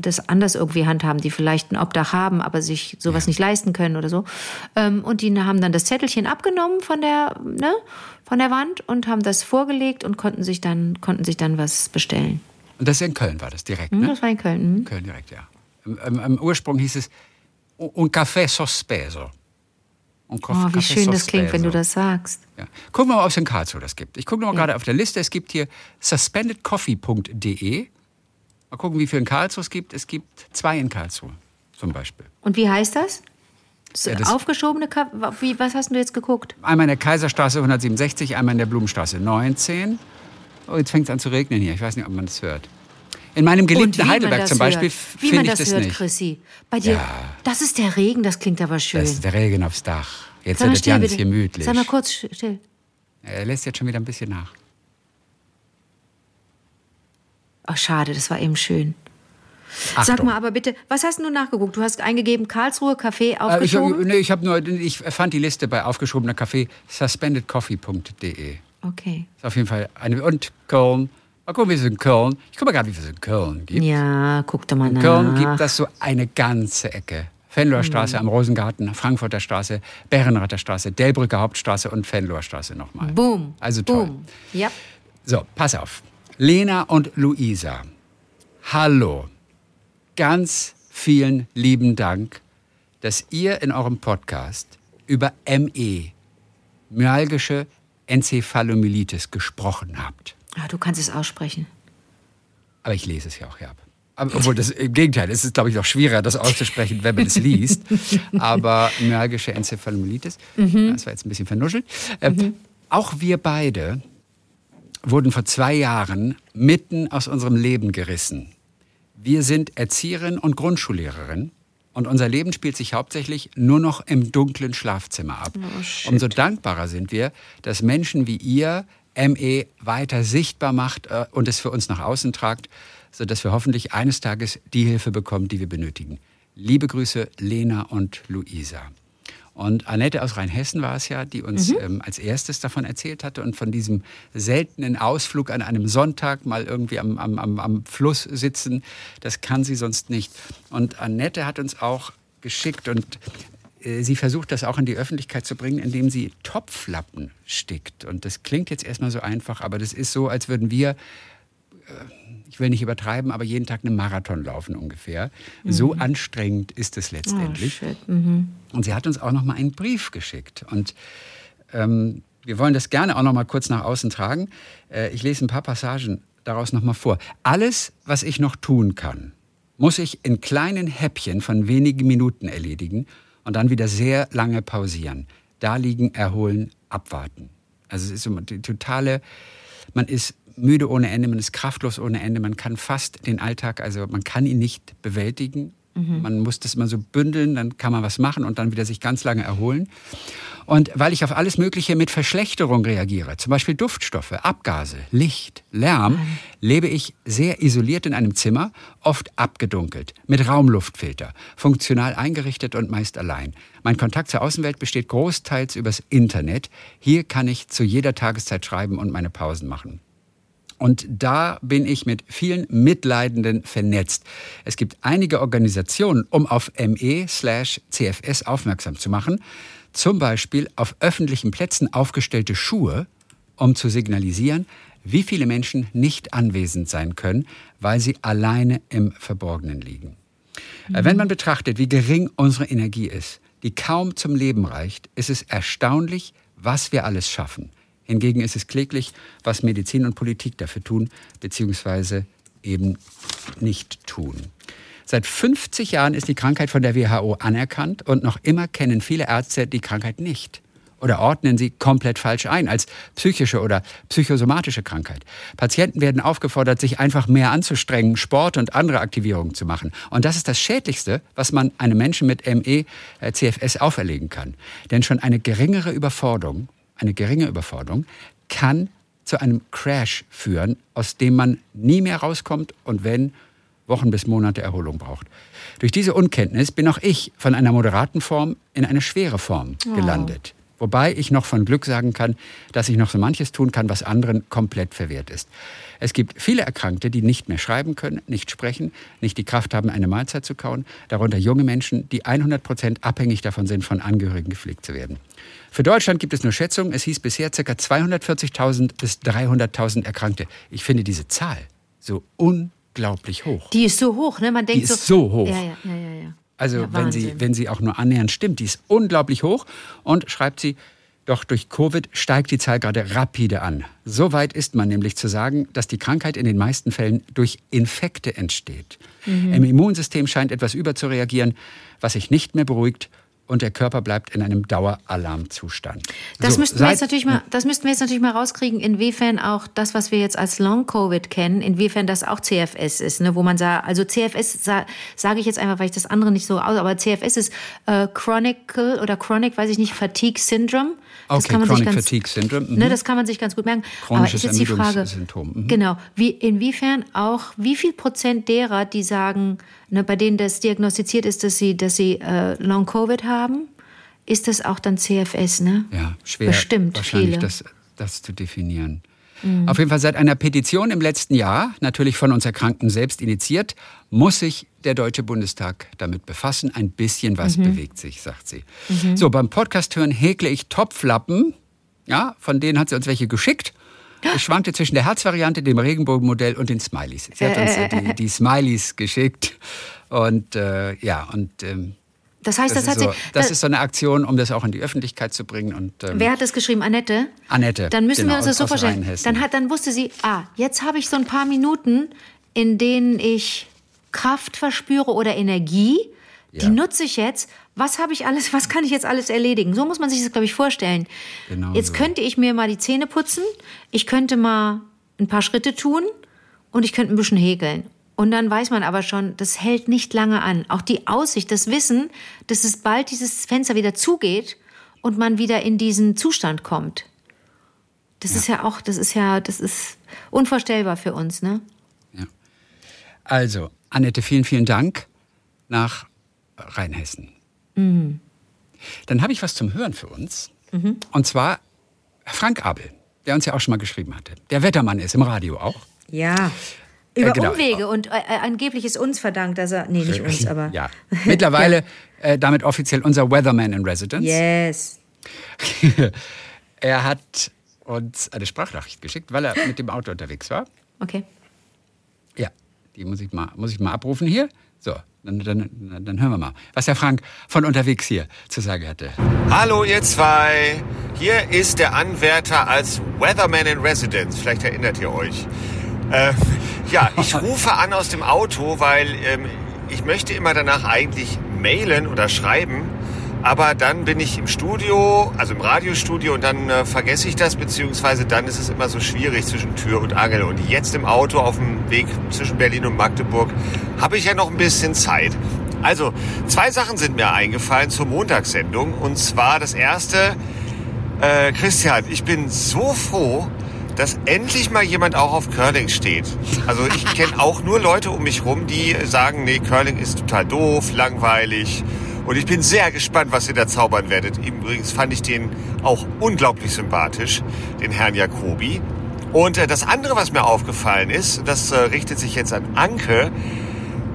das anders irgendwie handhaben, die vielleicht ein Obdach haben, aber sich sowas nicht leisten können oder so. Ähm, und die haben dann das Zettelchen abgenommen von der, ne, von der Wand und haben das vorgelegt und konnten sich dann, konnten sich dann was bestellen. Und das in Köln war das direkt, Hm, ne? Das war in Köln. hm. Köln direkt, ja. Im, im, Ursprung hieß es un café sospeso. Un Oh, wie café schön das klingt, wenn du sospeso. das sagst. Ja. Gucken wir mal, ob es in Karlsruhe das gibt. Ich gucke mal gerade auf der Liste. Es gibt hier suspendedcoffee.de. Mal gucken, wie viel in Karlsruhe es gibt. Es gibt zwei in Karlsruhe zum Beispiel. Und wie heißt das? Ja, das- Aufgeschobene wie, Was hast du jetzt geguckt? Einmal in der Kaiserstraße 167, einmal in der Blumenstraße 19. Oh, jetzt fängt es an zu regnen hier. Ich weiß nicht, ob man das hört. In meinem geliebten Heidelberg zum Beispiel finde man ich das, das hört, nicht. Chrissy. Bei dir, Ja. das ist der Regen, das klingt aber schön. Das ist der Regen aufs Dach. Jetzt wird es ganz bitte. gemütlich. Sag mal kurz still. Er lässt jetzt schon wieder ein bisschen nach. Ach, schade, das war eben schön. Achtung. Sag mal aber bitte, was hast du nachgeguckt? Du hast eingegeben Karlsruhe Kaffee Äh, ich, aufgeschoben? nee, ich, nur, ich fand die Liste bei aufgeschobener Kaffee suspendedcoffee.de. okay. Ist auf jeden Fall eine. Und Köln. Mal gucken, wie es in Köln. Ich gucke mal gerade, wie es in Köln gibt. Ja, guck doch mal In nach. Köln gibt das so eine ganze Ecke. Venloer Straße Mhm. am Rosengarten, Frankfurter Straße, Bärenrather Straße, Delbrücker Hauptstraße und Venloer Straße nochmal. Boom. Also toll. Boom. Ja. So, pass auf. Lena und Luisa. Hallo. Ganz vielen lieben Dank, dass ihr in eurem Podcast über ME, myalgische Enzephalomyelitis, gesprochen habt. Ah, du kannst es aussprechen. Aber ich lese es ja auch. Aber, obwohl das im Gegenteil, es ist, glaube ich, noch schwerer, das auszusprechen, wenn man es liest. Aber myalgische Enzephalomyelitis, das war jetzt ein bisschen vernuschelt. Ähm, Auch wir beide wurden vor zwei Jahren mitten aus unserem Leben gerissen. Wir sind Erzieherin und Grundschullehrerin und unser Leben spielt sich hauptsächlich nur noch im dunklen Schlafzimmer ab. Umso dankbarer sind wir, dass Menschen wie ihr ME weiter sichtbar macht äh, und es für uns nach außen tragt, sodass wir hoffentlich eines Tages die Hilfe bekommen, die wir benötigen. Liebe Grüße, Lena und Luisa. Und Annette aus Rheinhessen war es ja, die uns ähm, als erstes davon erzählt hatte und von diesem seltenen Ausflug an einem Sonntag mal irgendwie am, am, am, am Fluss sitzen. Das kann sie sonst nicht. Und Annette hat uns auch geschickt und äh, sie versucht das auch in die Öffentlichkeit zu bringen, indem sie Topflappen stickt. Und das klingt jetzt erstmal so einfach, aber das ist so, als würden wir ich will nicht übertreiben, aber jeden Tag einen Marathon laufen ungefähr. So anstrengend ist es letztendlich. Oh. Mhm. Und sie hat uns auch noch mal einen Brief geschickt. Und ähm, wir wollen das gerne auch noch mal kurz nach außen tragen. Äh, ich lese ein paar Passagen daraus noch mal vor. Alles, was ich noch tun kann, muss ich in kleinen Häppchen von wenigen Minuten erledigen und dann wieder sehr lange pausieren. Da liegen, erholen, abwarten. Also es ist so die totale, man ist müde ohne Ende, man ist kraftlos ohne Ende, man kann fast den Alltag, also man kann ihn nicht bewältigen. Man muss das immer so bündeln, dann kann man was machen und dann wieder sich ganz lange erholen. Und weil ich auf alles Mögliche mit Verschlechterung reagiere, zum Beispiel Duftstoffe, Abgase, Licht, Lärm, lebe ich sehr isoliert in einem Zimmer, oft abgedunkelt, mit Raumluftfilter, funktional eingerichtet und meist allein. Mein Kontakt zur Außenwelt besteht großteils übers Internet. Hier kann ich zu jeder Tageszeit schreiben und meine Pausen machen. Und da bin ich mit vielen Mitleidenden vernetzt. Es gibt einige Organisationen, um auf ME/CFS aufmerksam zu machen. Zum Beispiel auf öffentlichen Plätzen aufgestellte Schuhe, um zu signalisieren, wie viele Menschen nicht anwesend sein können, weil sie alleine im Verborgenen liegen. Äh, Wenn man betrachtet, wie gering unsere Energie ist, die kaum zum Leben reicht, ist es erstaunlich, was wir alles schaffen. Hingegen ist es kläglich, was Medizin und Politik dafür tun, beziehungsweise eben nicht tun. Seit 50 Jahren ist die Krankheit von der WHO anerkannt und noch immer kennen viele Ärzte die Krankheit nicht oder ordnen sie komplett falsch ein als psychische oder psychosomatische Krankheit. Patienten werden aufgefordert, sich einfach mehr anzustrengen, Sport und andere Aktivierungen zu machen. Und das ist das Schädlichste, was man einem Menschen mit ME, CFS auferlegen kann. Denn schon eine geringere Überforderung, eine geringe Überforderung kann zu einem Crash führen, aus dem man nie mehr rauskommt und wenn Wochen bis Monate Erholung braucht. Durch diese Unkenntnis bin auch ich von einer moderaten Form in eine schwere Form gelandet. Wobei ich noch von Glück sagen kann, dass ich noch so manches tun kann, was anderen komplett verwehrt ist. Es gibt viele Erkrankte, die nicht mehr schreiben können, nicht sprechen, nicht die Kraft haben, eine Mahlzeit zu kauen. Darunter junge Menschen, die 100 Prozent abhängig davon sind, von Angehörigen gepflegt zu werden. Für Deutschland gibt es nur Schätzungen. Es hieß bisher ca. 240.000 bis 300.000 Erkrankte. Ich finde diese Zahl so unglaublich hoch. Die ist so hoch, ne? Man denkt Die ist so hoch. Ja, ja, ja, ja. Also Ja, wenn, sie, wenn sie auch nur annähernd stimmt, die ist unglaublich hoch. Und schreibt sie, doch durch Covid steigt die Zahl gerade rapide an. So weit ist man nämlich zu sagen, dass die Krankheit in den meisten Fällen durch Infekte entsteht. Mhm. Im Immunsystem scheint etwas überzureagieren, was sich nicht mehr beruhigt und der Körper bleibt in einem Daueralarmzustand. Das, So, müssten wir jetzt natürlich mal, das müssten wir jetzt natürlich mal rauskriegen, inwiefern auch das, was wir jetzt als Long-Covid kennen, inwiefern das auch CFS ist. Ne? Wo man sagt, also CFS sa sage ich jetzt einfach, weil ich das andere nicht so aus, aber CFS ist äh, Chronicle oder Chronic, weiß ich nicht, Fatigue Syndrome. Das Okay, kann man sich Chronic ganz, Fatigue Syndrome, mhm. Ne, das kann man sich ganz gut merken. Chronisches aber ist jetzt die Frage, mhm. genau, wie, inwiefern auch, wie viel Prozent derer, die sagen, ne, bei denen das diagnostiziert ist, dass sie, dass sie äh, Long-Covid haben, ist das auch dann CFS, ne? Ja, schwer. Bestimmt wahrscheinlich viele. Das, das zu definieren. Auf jeden Fall seit einer Petition im letzten Jahr, natürlich von uns Erkrankten selbst initiiert, muss sich der Deutsche Bundestag damit befassen. Ein bisschen was bewegt sich, sagt sie. So, beim Podcast hören häkle ich Topflappen. Ja, von denen hat sie uns welche geschickt. Ich schwankte zwischen der Herzvariante, dem Regenbogenmodell und den Smileys. Sie hat uns äh, die, die Smileys geschickt. Und äh, ja, und ähm, Das heißt, das, das, ist hat so, sie. das da- ist so eine Aktion, um das auch in die Öffentlichkeit zu bringen. Und, ähm, wer hat das geschrieben? Annette? Annette, Dann müssen genau, wir uns das so vorstellen. Dann, hat, dann wusste sie, ah, jetzt habe ich so ein paar Minuten, in denen ich Kraft verspüre oder Energie. Die Ja. nutze ich jetzt. Was habe ich alles, was kann ich jetzt alles erledigen? So muss man sich das, glaube ich, vorstellen. Genau jetzt so. könnte ich mir mal die Zähne putzen. Ich könnte mal ein paar Schritte tun und ich könnte ein bisschen häkeln. Und dann weiß man aber schon, das hält nicht lange an. Auch die Aussicht, das Wissen, dass es bald dieses Fenster wieder zugeht und man wieder in diesen Zustand kommt. Das ist ja auch, das ist ja, das ist unvorstellbar für uns, ne? Ja. Also, Annette, vielen, vielen Dank nach Rheinhessen. Dann habe ich was zum Hören für uns. Und zwar Frank Abel, der uns ja auch schon mal geschrieben hatte. Der Wettermann ist im Radio auch. Ja. Über genau. Umwege und äh, äh, angeblich ist uns verdankt, dass er, nee, nicht uns, aber. Ja. Mittlerweile äh, damit offiziell unser Weatherman in Residence. Yes. er hat uns eine Sprachnachricht geschickt, weil er mit dem Auto unterwegs war. Okay. Ja, die muss ich mal, muss ich mal abrufen hier. So, dann, dann, dann hören wir mal, was der Frank von unterwegs hier zu sagen hatte. Hallo ihr zwei, hier ist der Anwärter als Weatherman in Residence. Vielleicht erinnert ihr euch. Äh, ja, ich rufe an aus dem Auto, weil ähm, ich möchte immer danach eigentlich mailen oder schreiben. Aber dann bin ich im Studio, also im Radiostudio und dann äh, vergesse ich das, beziehungsweise dann ist es immer so schwierig zwischen Tür und Angel. Und jetzt im Auto auf dem Weg zwischen Berlin und Magdeburg habe ich ja noch ein bisschen Zeit. Also, zwei Sachen sind mir eingefallen zur Montagssendung. Und zwar das erste, äh, Christian, ich bin so froh, dass endlich mal jemand auch auf Curling steht. Also ich kenne auch nur Leute um mich rum, die sagen, nee, Curling ist total doof, langweilig. Und ich bin sehr gespannt, was ihr da zaubern werdet. Übrigens fand ich den auch unglaublich sympathisch, den Herrn Jacobi. Und äh, das andere, was mir aufgefallen ist, das äh, richtet sich jetzt an Anke,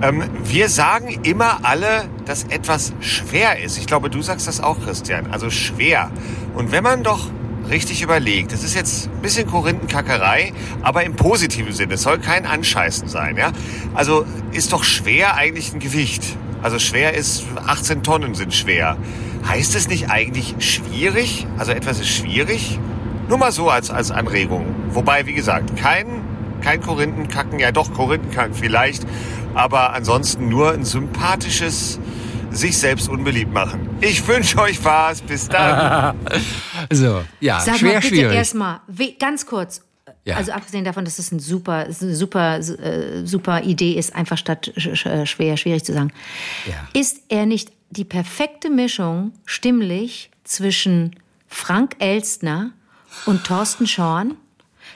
ähm, wir sagen immer alle, dass etwas schwer ist. Ich glaube, du sagst das auch, Christian. Also schwer. Und wenn man doch richtig überlegt, das ist jetzt ein bisschen Korinthenkackerei, aber im positiven Sinne. Es soll kein Anscheißen sein, ja. Also ist doch schwer eigentlich ein Gewicht. Also schwer ist, 18 Tonnen sind schwer. Heißt es nicht eigentlich schwierig? Also etwas ist schwierig? Nur mal so als, als Anregung. Wobei, wie gesagt, kein, kein Korinthenkacken, ja doch Korinthenkacken vielleicht, aber ansonsten nur ein sympathisches sich selbst unbeliebt machen. Ich wünsche euch was. Bis dann. So, ja, Sag schwer, mal bitte schwierig. erstmal, ganz kurz. Ja. Also abgesehen davon, dass es ein super, eine super, äh, super Idee ist, einfach statt äh, schwer, schwierig zu sagen. Ja. Ist er nicht die perfekte Mischung stimmlich zwischen Frank Elstner und Thorsten Schorn?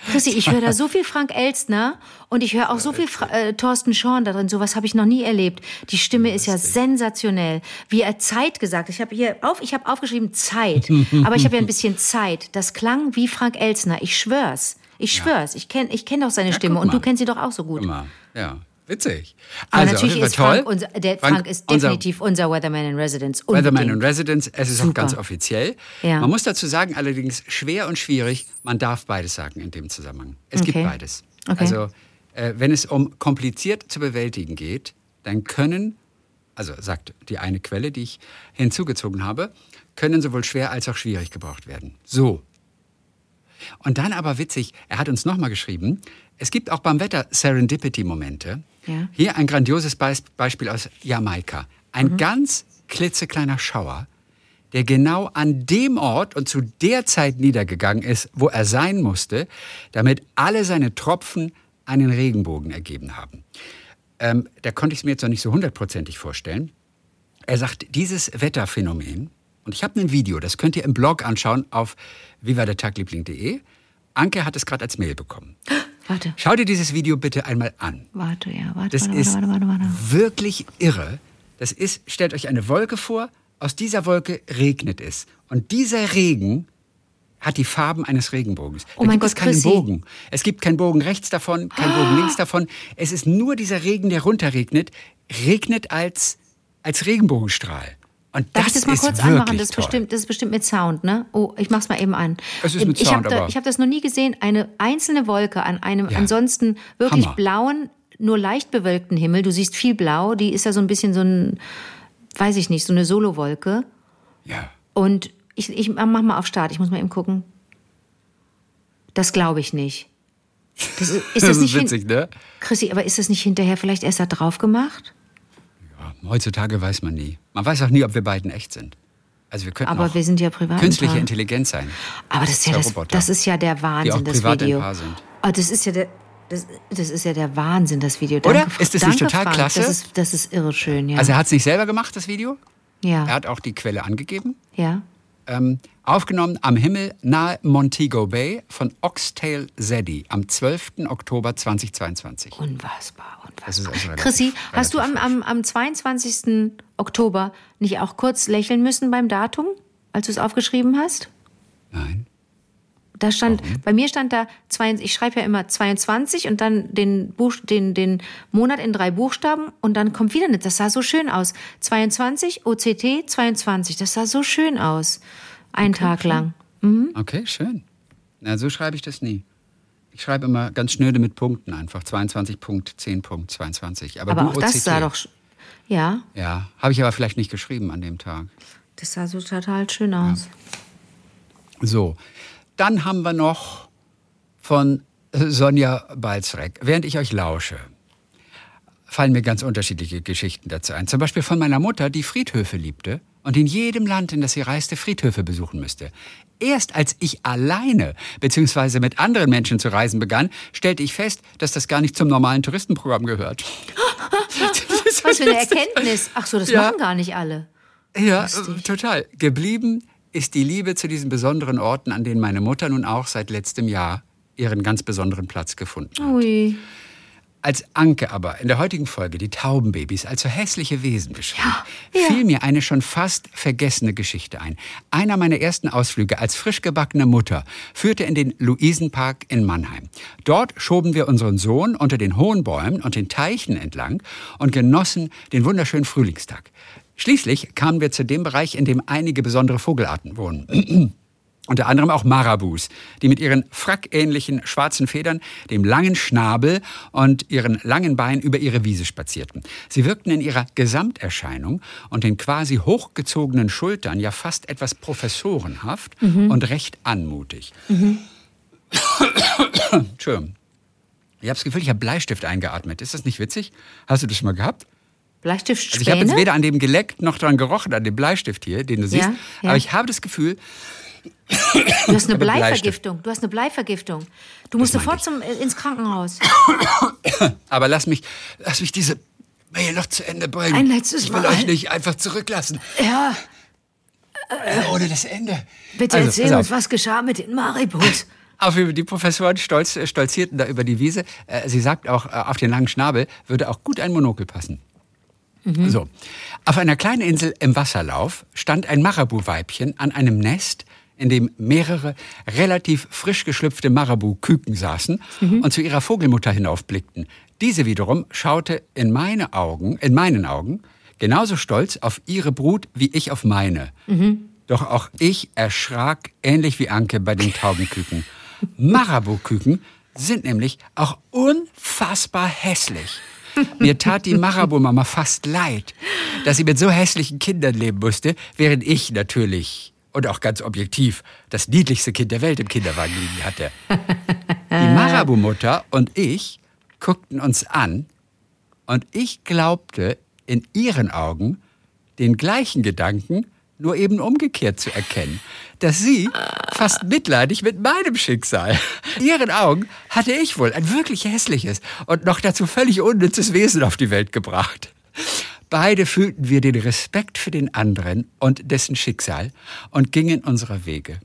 Chrissy, ich höre da so viel Frank Elstner und ich höre auch so viel Fra äh, Thorsten Schorn da drin. Sowas habe ich noch nie erlebt. Die Stimme ist ja sensationell. Wie er Zeit gesagt. Ich habe hier auf, ich habe aufgeschrieben Zeit, aber ich habe ja ein bisschen Zeit. Das klang wie Frank Elstner. Ich schwör's. Ich schwör's. Ich kenne ich kenn doch seine Stimme guck und du kennst sie doch auch so gut. Immer. Ja, witzig. Also, natürlich auf jeden ist Fall Frank, toll. unser, der Frank, ist unser definitiv unser Weatherman in Residence. Weatherman in Unbedingt. Residence, es ist auch Super. ganz offiziell. Ja. Man muss dazu sagen, allerdings schwer und schwierig, man darf beides sagen in dem Zusammenhang. Es gibt Okay. beides. Okay. Also, äh, wenn es um kompliziert zu bewältigen geht, dann können, also sagt die eine Quelle, die ich hinzugezogen habe, können sowohl schwer als auch schwierig gebraucht werden. So. Und dann aber witzig, er hat uns nochmal geschrieben, es gibt auch beim Wetter Serendipity-Momente. Ja. Hier ein grandioses Beis Beispiel aus Jamaika. Ein ganz klitzekleiner Schauer, der genau an dem Ort und zu der Zeit niedergegangen ist, wo er sein musste, damit alle seine Tropfen einen Regenbogen ergeben haben. Ähm, da konnte ich es mir jetzt noch nicht so hundertprozentig vorstellen. Er sagt, dieses Wetterphänomen, und ich habe ein Video, das könnt ihr im Blog anschauen auf vivadetagliebling.de. Anke hat es gerade als Mail bekommen. Warte, Schau dir dieses Video bitte einmal an. warte, ja, warte, Das warte, ist warte, warte, warte, wirklich irre. Das ist, stellt euch eine Wolke vor, aus dieser Wolke regnet es. Und dieser Regen hat die Farben eines Regenbogens. Oh da mein gibt es Gott, keinen Chrissy. Bogen. Es gibt keinen Bogen rechts davon, keinen Bogen links davon. Es ist nur dieser Regen, der runterregnet, regnet als, als Regenbogenstrahl. Und Darf das ich das mal kurz anmachen? Das ist, toll. bestimmt, das ist bestimmt mit Sound, ne? Oh, ich mach's mal eben an. Es ist mit ich Sound, hab da, Ich habe das noch nie gesehen. Eine einzelne Wolke an einem Ja. ansonsten wirklich Hammer. blauen, nur leicht bewölkten Himmel. Du siehst viel Blau. Die ist ja so ein bisschen so ein, weiß ich nicht, so eine Solowolke. Ja. Und ich, ich mach mal auf Start. Ich muss mal eben gucken. Das glaube ich nicht. Das ist, ist das, Das ist nicht witzig, ne? Chrissy, aber ist das nicht hinterher vielleicht erst da drauf gemacht? Heutzutage weiß man nie. Man weiß auch nie, ob wir beiden echt sind. Also wir könnten Aber auch wir sind ja privat. künstliche. Intelligenz sein. Aber das ist ja, das, das ist ja der die auch Wahnsinn, das Video. Paar sind. Oh, das ist ja der. Das, das ist ja der Wahnsinn, das Video. Oder? Danke, Ist das danke, nicht total Frank. klasse? Das ist, das ist irre schön, ja. Also er hat es nicht selber gemacht, das Video. Er ja. hat auch die Quelle angegeben. ja. Ähm, aufgenommen am Himmel nahe Montego Bay von Oxtail Zeddy am 12. Oktober 2022. Unfassbar, Das ist also Chrissy, hast du am, am, am 22. Oktober nicht auch kurz lächeln müssen beim Datum, als du es aufgeschrieben hast? Nein. Da stand, bei mir stand da, ich schreibe ja immer 22 und dann den, Buch, den, den Monat in drei Buchstaben und dann kommt wieder nicht. Das sah so schön aus. 22, OCT, 22. Das sah so schön aus. Ein Tag lang. Okay, schön. Na, so schreibe ich das nie. Ich schreibe immer ganz schnöde mit Punkten einfach. 22.10.22. Aber, Aber du auch das sah doch, ja, Ja, habe ich aber vielleicht nicht geschrieben an dem Tag. das sah so total schön aus. So, dann haben wir noch von Sonja Balzreck. Während ich euch lausche, fallen mir ganz unterschiedliche Geschichten dazu ein. Zum Beispiel von meiner Mutter, die Friedhöfe liebte und in jedem Land, in das sie reiste, Friedhöfe besuchen müsste. Erst als ich alleine bzw. mit anderen Menschen zu reisen begann, stellte ich fest, dass das gar nicht zum normalen Touristenprogramm gehört. Was für eine Erkenntnis. Ach so, das Ja. machen gar nicht alle. Ja, äh, total. Geblieben ist die Liebe zu diesen besonderen Orten, an denen meine Mutter nun auch seit letztem Jahr ihren ganz besonderen Platz gefunden hat. Ui. Als Anke aber in der heutigen Folge die Taubenbabys als so hässliche Wesen beschrieb, ja. fiel mir eine schon fast vergessene Geschichte ein. Einer meiner ersten Ausflüge als frisch gebackene Mutter führte in den Luisenpark in Mannheim. Dort schoben wir unseren Sohn unter den hohen Bäumen und den Teichen entlang und genossen den wunderschönen Frühlingstag. Schließlich kamen wir zu dem Bereich, in dem einige besondere Vogelarten wohnen. Unter anderem auch Marabus, die mit ihren frackähnlichen schwarzen Federn, dem langen Schnabel und ihren langen Beinen über ihre Wiese spazierten. Sie wirkten in ihrer Gesamterscheinung und den quasi hochgezogenen Schultern ja fast etwas professorenhaft und recht anmutig. Entschuldigung. Ich habe das Gefühl, ich habe Bleistift eingeatmet. Ist das nicht witzig? Hast du das schon mal gehabt? Bleistift Also ich habe jetzt weder an dem geleckt noch dran gerochen, an dem Bleistift hier, den du siehst. Ja, ja. Aber ich habe das Gefühl, Du hast eine. Bleivergiftung. Du hast eine Bleivergiftung. Du musst sofort zum, äh, ins Krankenhaus. Aber lass mich, lass mich diese Mail noch zu Ende bringen. Ein letztes ich will Mal. euch nicht einfach zurücklassen. Ja, Äh, ohne das Ende. bitte Also, erzähl uns, was geschah mit den Maribus. Auf die Professoren stolz, äh, stolzierten da über die Wiese. Äh, Sie sagt auch, auf den langen Schnabel würde auch gut ein Monokel passen. So. Auf einer kleinen Insel im Wasserlauf stand ein Marabu-Weibchen an einem Nest, in dem mehrere relativ frisch geschlüpfte Marabu-Küken saßen und zu ihrer Vogelmutter hinaufblickten. Diese wiederum schaute in meine Augen, in meinen Augen, genauso stolz auf ihre Brut wie ich auf meine. Doch auch ich erschrak ähnlich wie Anke bei den Taubenküken. Marabu-Küken sind nämlich auch unfassbar hässlich. Mir tat die Marabu-Mama fast leid, dass sie mit so hässlichen Kindern leben musste, während ich natürlich und auch ganz objektiv das niedlichste Kind der Welt im Kinderwagen liegen hatte. Die Marabu-Mutter und ich guckten uns an und ich glaubte in ihren Augen den gleichen Gedanken, nur eben umgekehrt zu erkennen. Dass sie fast mitleidig mit meinem Schicksal. In ihren Augen hatte ich wohl ein wirklich hässliches und noch dazu völlig unnützes Wesen auf die Welt gebracht. Beide fühlten wir den Respekt für den anderen und dessen Schicksal und gingen unserer Wege.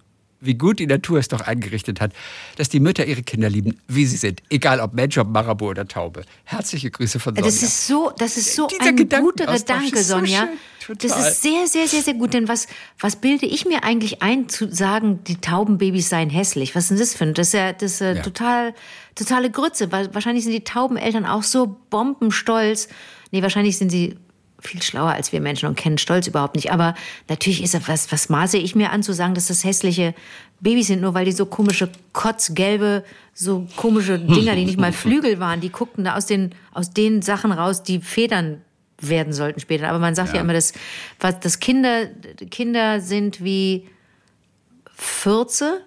Wie gut die Natur es doch eingerichtet hat, dass die Mütter ihre Kinder lieben, wie sie sind, egal ob Mensch, ob Marabu oder Taube. Herzliche Grüße von Sonja. Das ist so, das ist so Dieser ein guter Gedanke, so Sonja. schön. das ist sehr, sehr, sehr, sehr gut. Denn was, was bilde ich mir eigentlich ein, zu sagen, die Taubenbabys seien hässlich? Was ist denn das für ein? Das ist ja, das ist ja, total, totale Grütze. Wahrscheinlich sind die Taubeneltern auch so bombenstolz. Nee, wahrscheinlich sind sie viel schlauer als wir Menschen und kennen Stolz überhaupt nicht. Aber natürlich ist das, was, was maße ich mir an zu sagen, dass das hässliche Babys sind, nur weil die so komische, kotzgelbe, so komische Dinger, die nicht mal Flügel waren, die guckten da aus den, aus den Sachen raus, die Federn werden sollten später. Aber man sagt ja, Ja. immer, dass, was, dass Kinder, Kinder sind wie Fürze,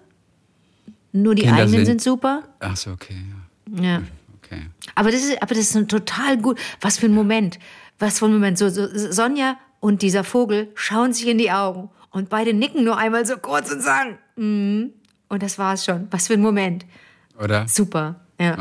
nur die Kinder eigenen sind- sind super. Ach so, okay. Ja. Ja. okay. Aber das ist, aber das ist ein total gut. Was für ein Moment. Was für ein Moment. So, so, Sonja und dieser Vogel schauen sich in die Augen und beide nicken nur einmal so kurz und sagen, mm. und das war's schon. Was für ein Moment. Oder? Super. Ja.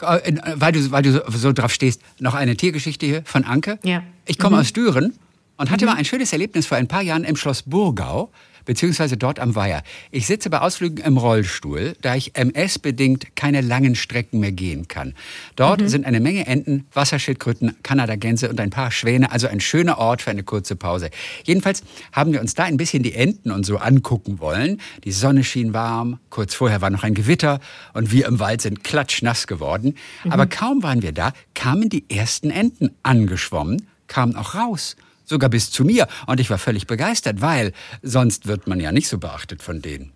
Ja. Äh, äh, Weil du, weil du so, so drauf stehst, noch eine Tiergeschichte hier von Anke. Ja. Ich komme aus Düren und hatte mal ein schönes Erlebnis vor ein paar Jahren im Schloss Burgau, beziehungsweise dort am Weiher. Ich sitze bei Ausflügen im Rollstuhl, da ich MS-bedingt keine langen Strecken mehr gehen kann. Dort sind eine Menge Enten, Wasserschildkröten, Kanadagänse und ein paar Schwäne, also ein schöner Ort für eine kurze Pause. Jedenfalls haben wir uns da ein bisschen die Enten und so angucken wollen. Die Sonne schien warm, kurz vorher war noch ein Gewitter und wir im Wald sind klatschnass geworden. Aber kaum waren wir da, kamen die ersten Enten angeschwommen, kamen auch raus sogar bis zu mir. Und ich war völlig begeistert, weil sonst wird man ja nicht so beachtet von denen.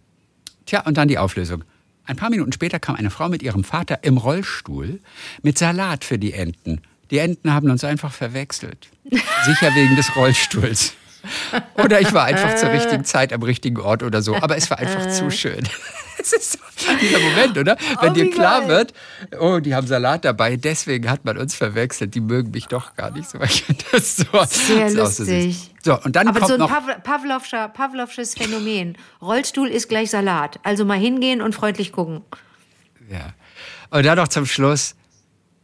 Tja, und dann die Auflösung. Ein paar Minuten später kam eine Frau mit ihrem Vater im Rollstuhl mit Salat für die Enten. Die Enten haben uns einfach verwechselt. Sicher wegen des Rollstuhls. Oder ich war einfach zur richtigen Zeit am richtigen Ort oder so. Aber es war einfach zu schön. Es ist so dieser Moment, oder? Wenn Oh, dir klar geil. wird, oh, die haben Salat dabei, deswegen hat man uns verwechselt. Die mögen mich doch gar nicht so. Das so, Sehr das lustig. so, und dann Aber kommt so ein noch. Pav Pavlovscher, Pavlovsches Phänomen. Rollstuhl ist gleich Salat. Also mal hingehen und freundlich gucken. Ja. Und dann noch zum Schluss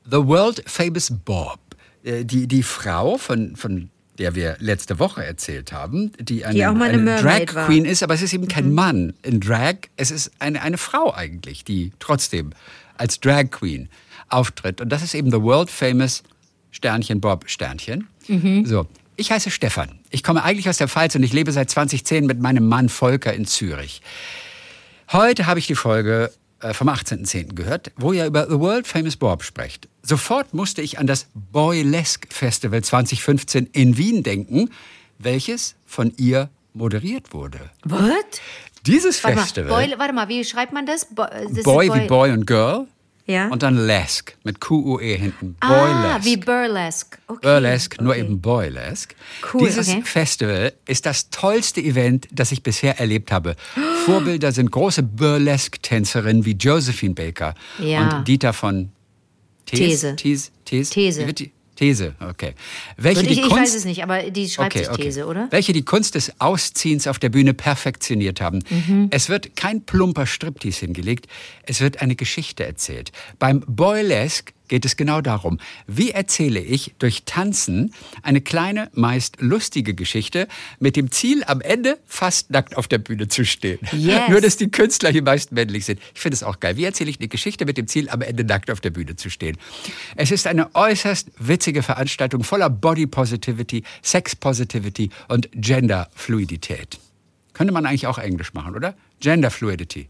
The World Famous Bob. Äh, Die, die Frau, von, von der wir letzte Woche erzählt haben, die eine, Die eine Drag war. Queen ist, aber es ist eben kein Mann in Drag, es ist eine, eine Frau eigentlich, die trotzdem als Drag Queen auftritt. Und das ist eben The World Famous Sternchen Bob Sternchen. So. Ich heiße Stefan. Ich komme eigentlich aus der Pfalz und ich lebe seit 2010 mit meinem Mann Volker in Zürich. Heute habe ich die Folge äh, vom 18.10. gehört, wo ihr über The World Famous Bob sprecht. Sofort musste ich an das Boylesque Festival 2015 in Wien denken, welches von ihr moderiert wurde. What? Dieses Warte mal, Festival, Boy, warte mal, wie schreibt man das? Bo das ist Boy wie Boy und Girl Ja. und dann Lesque mit Q-U-E hinten. ah, Boylesque. wie Burlesque. Okay. Burlesque, nur okay. eben Boylesque. Cool, Dieses okay. Festival ist das tollste Event, das ich bisher erlebt habe. Vorbilder sind große Burlesque-Tänzerinnen wie Josephine Baker Ja. und Dieter von These. These. These. These. These, okay. Welche Wird die ich, ich Kunst weiß es nicht, aber die schreibt sich These, oder? welche die Kunst des Ausziehens auf der Bühne perfektioniert haben. Mhm. Es wird kein plumper Striptease hingelegt, es wird eine Geschichte erzählt. Beim Boylesque geht es genau darum, wie erzähle ich durch Tanzen eine kleine, meist lustige Geschichte mit dem Ziel, am Ende fast nackt auf der Bühne zu stehen. Yes. Nur, dass die Künstler hier meist männlich sind. Ich finde es auch geil. Wie erzähle ich eine Geschichte mit dem Ziel, am Ende nackt auf der Bühne zu stehen? Es ist eine äußerst witzige Veranstaltung voller Body Positivity, Sex Positivity und Gender Fluidität. Könnte man eigentlich auch Englisch machen, oder? Gender Fluidity.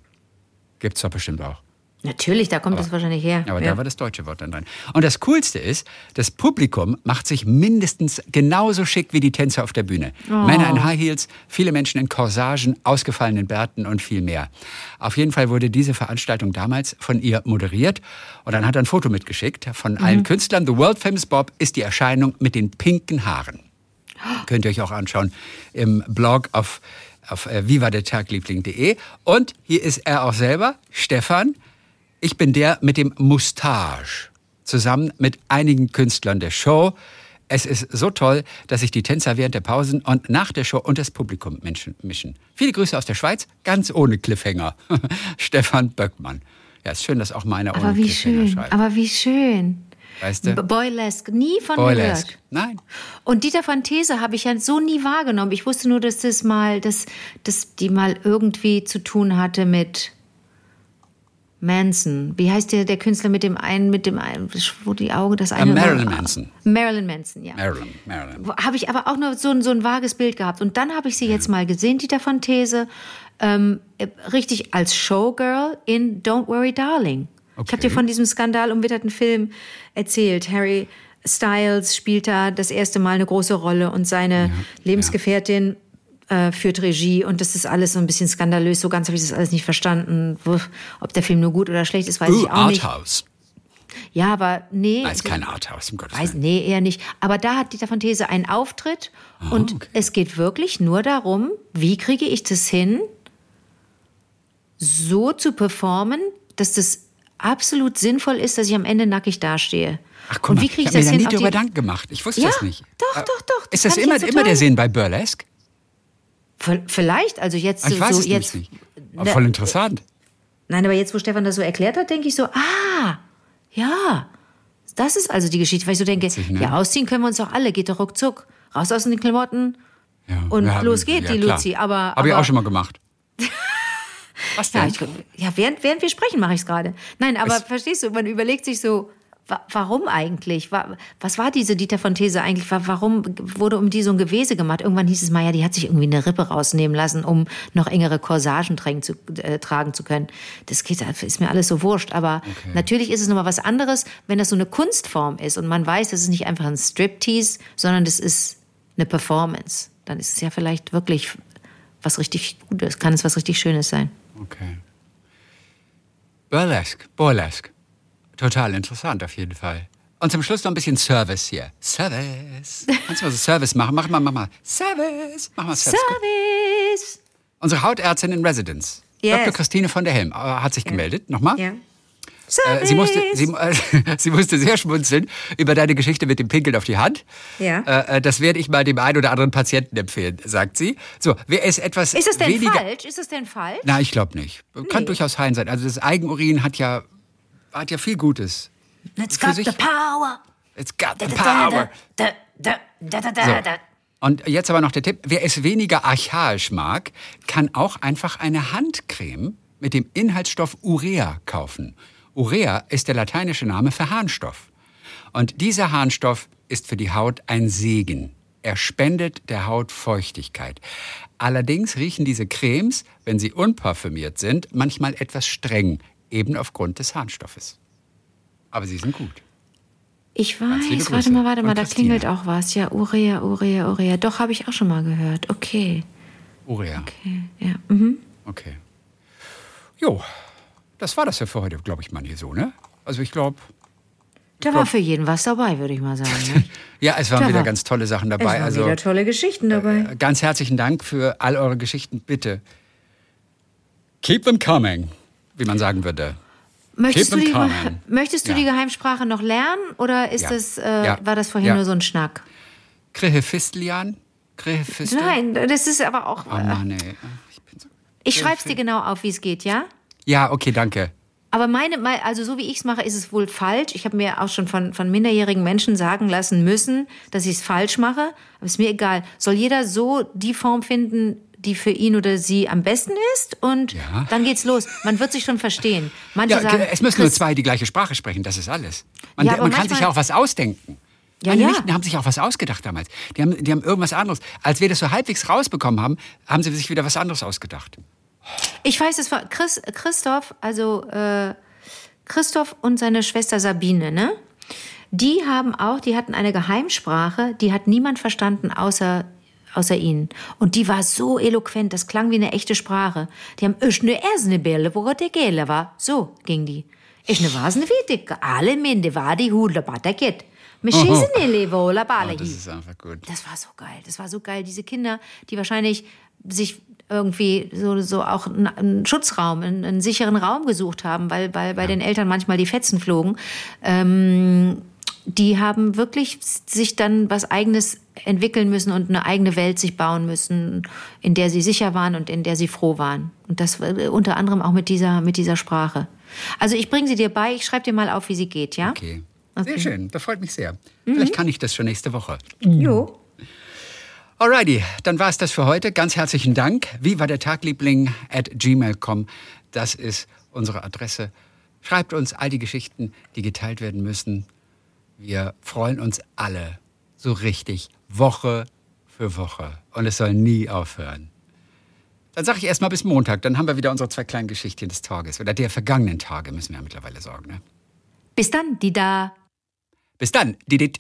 Gibt's doch bestimmt auch. Natürlich, da kommt das wahrscheinlich her. Aber ja. da war das deutsche Wort dann drin. Und das Coolste ist, das Publikum macht sich mindestens genauso schick wie die Tänzer auf der Bühne. Oh. Männer in High Heels, viele Menschen in Corsagen, ausgefallenen Bärten und viel mehr. Auf jeden Fall wurde diese Veranstaltung damals von ihr moderiert. Und dann hat er ein Foto mitgeschickt von Mhm. allen Künstlern. The World Famous Bob ist die Erscheinung mit den pinken Haaren. Könnt ihr euch auch anschauen im Blog auf, auf äh, vivadertagliebling.de. Und hier ist er auch selber, Stefan. Ich bin der mit dem Moustache. Zusammen mit einigen Künstlern der Show. Es ist so toll, dass sich die Tänzer während der Pausen und nach der Show und das Publikum mischen. mischen. Viele Grüße aus der Schweiz, ganz ohne Cliffhanger. Stefan Böckmann. Ja, ist schön, dass auch meiner ohne Aber wie Cliffhanger schön, schreibt. aber wie schön. Weißt du? Boylesque, nie von Boylesque. gehört. Nein. Und Dieter von These habe ich ja so nie wahrgenommen. Ich wusste nur, dass das mal, dass, dass die mal irgendwie zu tun hatte mit Manson. Wie heißt der, der Künstler mit dem einen, mit dem einen, wo die Augen, das eine. Äh, Marilyn war- Manson. Marilyn Manson, ja. Marilyn, Marilyn. Habe ich aber auch nur so, ein- so ein vages Bild gehabt. Und dann habe ich sie jetzt mal gesehen, Dieter von These, ähm, äh, richtig als Showgirl in Don't Worry Darling. Ich Okay. habe dir von diesem skandalumwitterten Film erzählt. Harry Styles spielt da das erste Mal eine große Rolle und seine Lebensgefährtin äh, führt Regie und das ist alles so ein bisschen skandalös. So ganz habe ich das alles nicht verstanden. Wo- Ob der Film nur gut oder schlecht ist, weiß Uh, ich auch nicht. Arthouse. Ja, aber nee. Ist kein Arthouse, um Gottes Weiß, Willen. nee, eher nicht. Aber da hat Dieter von These einen Auftritt und Ah, okay. es geht wirklich nur darum, wie kriege ich das hin, so zu performen, dass das absolut sinnvoll ist, dass ich am Ende nackig dastehe. Ach guck und wie kriege ich ich habe mir das da hin? auf drüber die- Gedanken gemacht. Ich wusste Ja, das nicht. doch, doch, doch, das Ist das ich immer, immer der Sinn bei Burlesque? Vielleicht, also jetzt Ah, Ich so, weiß es jetzt. nicht. Aber Na, voll interessant. Nein, aber jetzt, wo Stefan das so erklärt hat, denke ich so, ah, ja, das ist also die Geschichte, weil ich so denke, Witzig, ne? ja, ausziehen können wir uns doch alle, geht doch ruckzuck. Raus aus den Klamotten Ja. und Ja, los geht die klar. Luzi. Aber, Habe ich aber- auch schon mal gemacht. Was denn? Ja, ich, ja während, während wir sprechen, mache ich es gerade. Nein, aber Es- verstehst du, man überlegt sich so, warum eigentlich? Wa was war diese Dieter von These eigentlich? Wa warum wurde um die so ein Gewese gemacht? Irgendwann hieß es mal, ja, die hat sich irgendwie eine Rippe rausnehmen lassen, um noch engere Corsagen tragen zu, äh, tragen zu können. Das geht, ist mir alles so wurscht. Aber natürlich ist es nochmal was anderes, wenn das so eine Kunstform ist und man weiß, das ist nicht einfach ein Striptease, sondern das ist eine Performance. Dann ist es ja vielleicht wirklich was richtig Gutes, kann es was richtig Schönes sein. Okay. Burlesque, Burlesque. Total interessant auf jeden Fall. Und zum Schluss noch ein bisschen Service hier. Service. Kannst du mal so Service machen? Mach mal, mach mal. Service. Mach mal Service. Service! Unsere Hautärztin in Residence. Yes. Dr. Christine von der Helm äh, hat sich gemeldet. Nochmal. Ja. Äh, Service! sie, musste, sie, äh, sie musste sehr schmunzeln über deine Geschichte mit dem Pinkeln auf die Hand. Ja. Äh, äh, das werde ich mal dem einen oder anderen Patienten empfehlen, sagt sie. So, wer ist etwas ist das denn weniger... falsch? Ist das denn falsch? Na, ich glaube nicht. Kann Nee. durchaus heil sein. Also das Eigenurin hat ja, hat ja viel Gutes. It's got the power. It's got the power. So. Und jetzt aber noch der Tipp, wer es weniger archaisch mag, kann auch einfach eine Handcreme mit dem Inhaltsstoff Urea kaufen. Urea ist der lateinische Name für Harnstoff. Und dieser Harnstoff ist für die Haut ein Segen. Er spendet der Haut Feuchtigkeit. Allerdings riechen diese Cremes, wenn sie unparfümiert sind, manchmal etwas streng, eben aufgrund des Harnstoffes. Aber sie sind gut. Ich weiß, warte mal, warte mal, da klingelt auch was. Ja, Urea, Urea, Urea. Doch, habe ich auch schon mal gehört. Okay. Urea. okay. Ja. Mhm. Okay. Jo, das war das ja für heute, glaube ich mal hier so, ne? Also ich glaube, Da war für jeden was dabei, würde ich mal sagen. Ne? ja, es waren Da wieder war- ganz tolle Sachen Es dabei. waren Also wieder tolle Geschichten dabei. ganz herzlichen Dank für all eure Geschichten. Bitte keep them coming, wie man sagen würde. Möchtest, du die, möchtest du die Geheimsprache noch lernen oder ist Ja. das, äh, Ja. war das vorhin Ja. nur so ein Schnack? Krehefistlian? Krehefistel? Nein, das ist aber auch. Oh Mann, ey. Ich bin so ich es dir genau auf, wie es geht, ja? ja, okay, danke. Aber meine, mei- also so wie ich es mache, ist es wohl falsch. Ich habe mir auch schon von, von minderjährigen Menschen sagen lassen müssen, dass ich es falsch mache. Aber ist mir egal. Soll jeder so die Form finden, die für ihn oder sie am besten ist? Und Ja. dann geht's los. Man wird sich schon verstehen. Manche Ja, sagen, es müssen nur zwei die gleiche Sprache sprechen, das ist alles. Man, Ja, man kann sich ja auch was ausdenken. Ja, Meine ja. Nichten haben sich auch was ausgedacht damals. Die haben, die haben irgendwas anderes. Als wir das so halbwegs rausbekommen haben, haben sie sich wieder was anderes ausgedacht. Ich weiß es war Chris, Christoph, also äh, Christoph und seine Schwester Sabine, ne? Die haben auch, die hatten eine Geheimsprache, die hat niemand verstanden außer außer ihnen. Und die war so eloquent, das klang wie eine echte Sprache. Die haben ich ne erste Bälle, wo der Gele war. So ging die. Ich ne wasne witig, alle Minde war die Hule Bataket. Bale Oh, das ist einfach gut. das war so geil. Das war so geil. Diese Kinder, die wahrscheinlich sich irgendwie so, so auch einen, einen Schutzraum, einen, einen sicheren Raum gesucht haben, weil, weil bei den Eltern manchmal die Fetzen flogen. Ähm, die haben wirklich sich dann was Eigenes entwickeln müssen und eine eigene Welt sich bauen müssen, in der sie sicher waren und in der sie froh waren. Und das äh, unter anderem auch mit dieser, mit dieser Sprache. Also ich bringe sie dir bei, ich schreibe dir mal auf, wie sie geht, ja? Okay. Okay. Sehr schön, das freut mich sehr. Vielleicht kann ich das schon nächste Woche. Jo. Alrighty, dann war es das für heute. Ganz herzlichen Dank. Wie war der Tagliebling at gmail.com. Das ist unsere Adresse. Schreibt uns all die Geschichten, die geteilt werden müssen. Wir freuen uns alle so richtig Woche für Woche. Und es soll nie aufhören. Dann sage ich erstmal bis Montag. Dann haben wir wieder unsere zwei kleinen Geschichten des Tages. Oder der vergangenen Tage, müssen wir ja mittlerweile sagen. Ne? Bis dann, die da. Bis dann. Didit.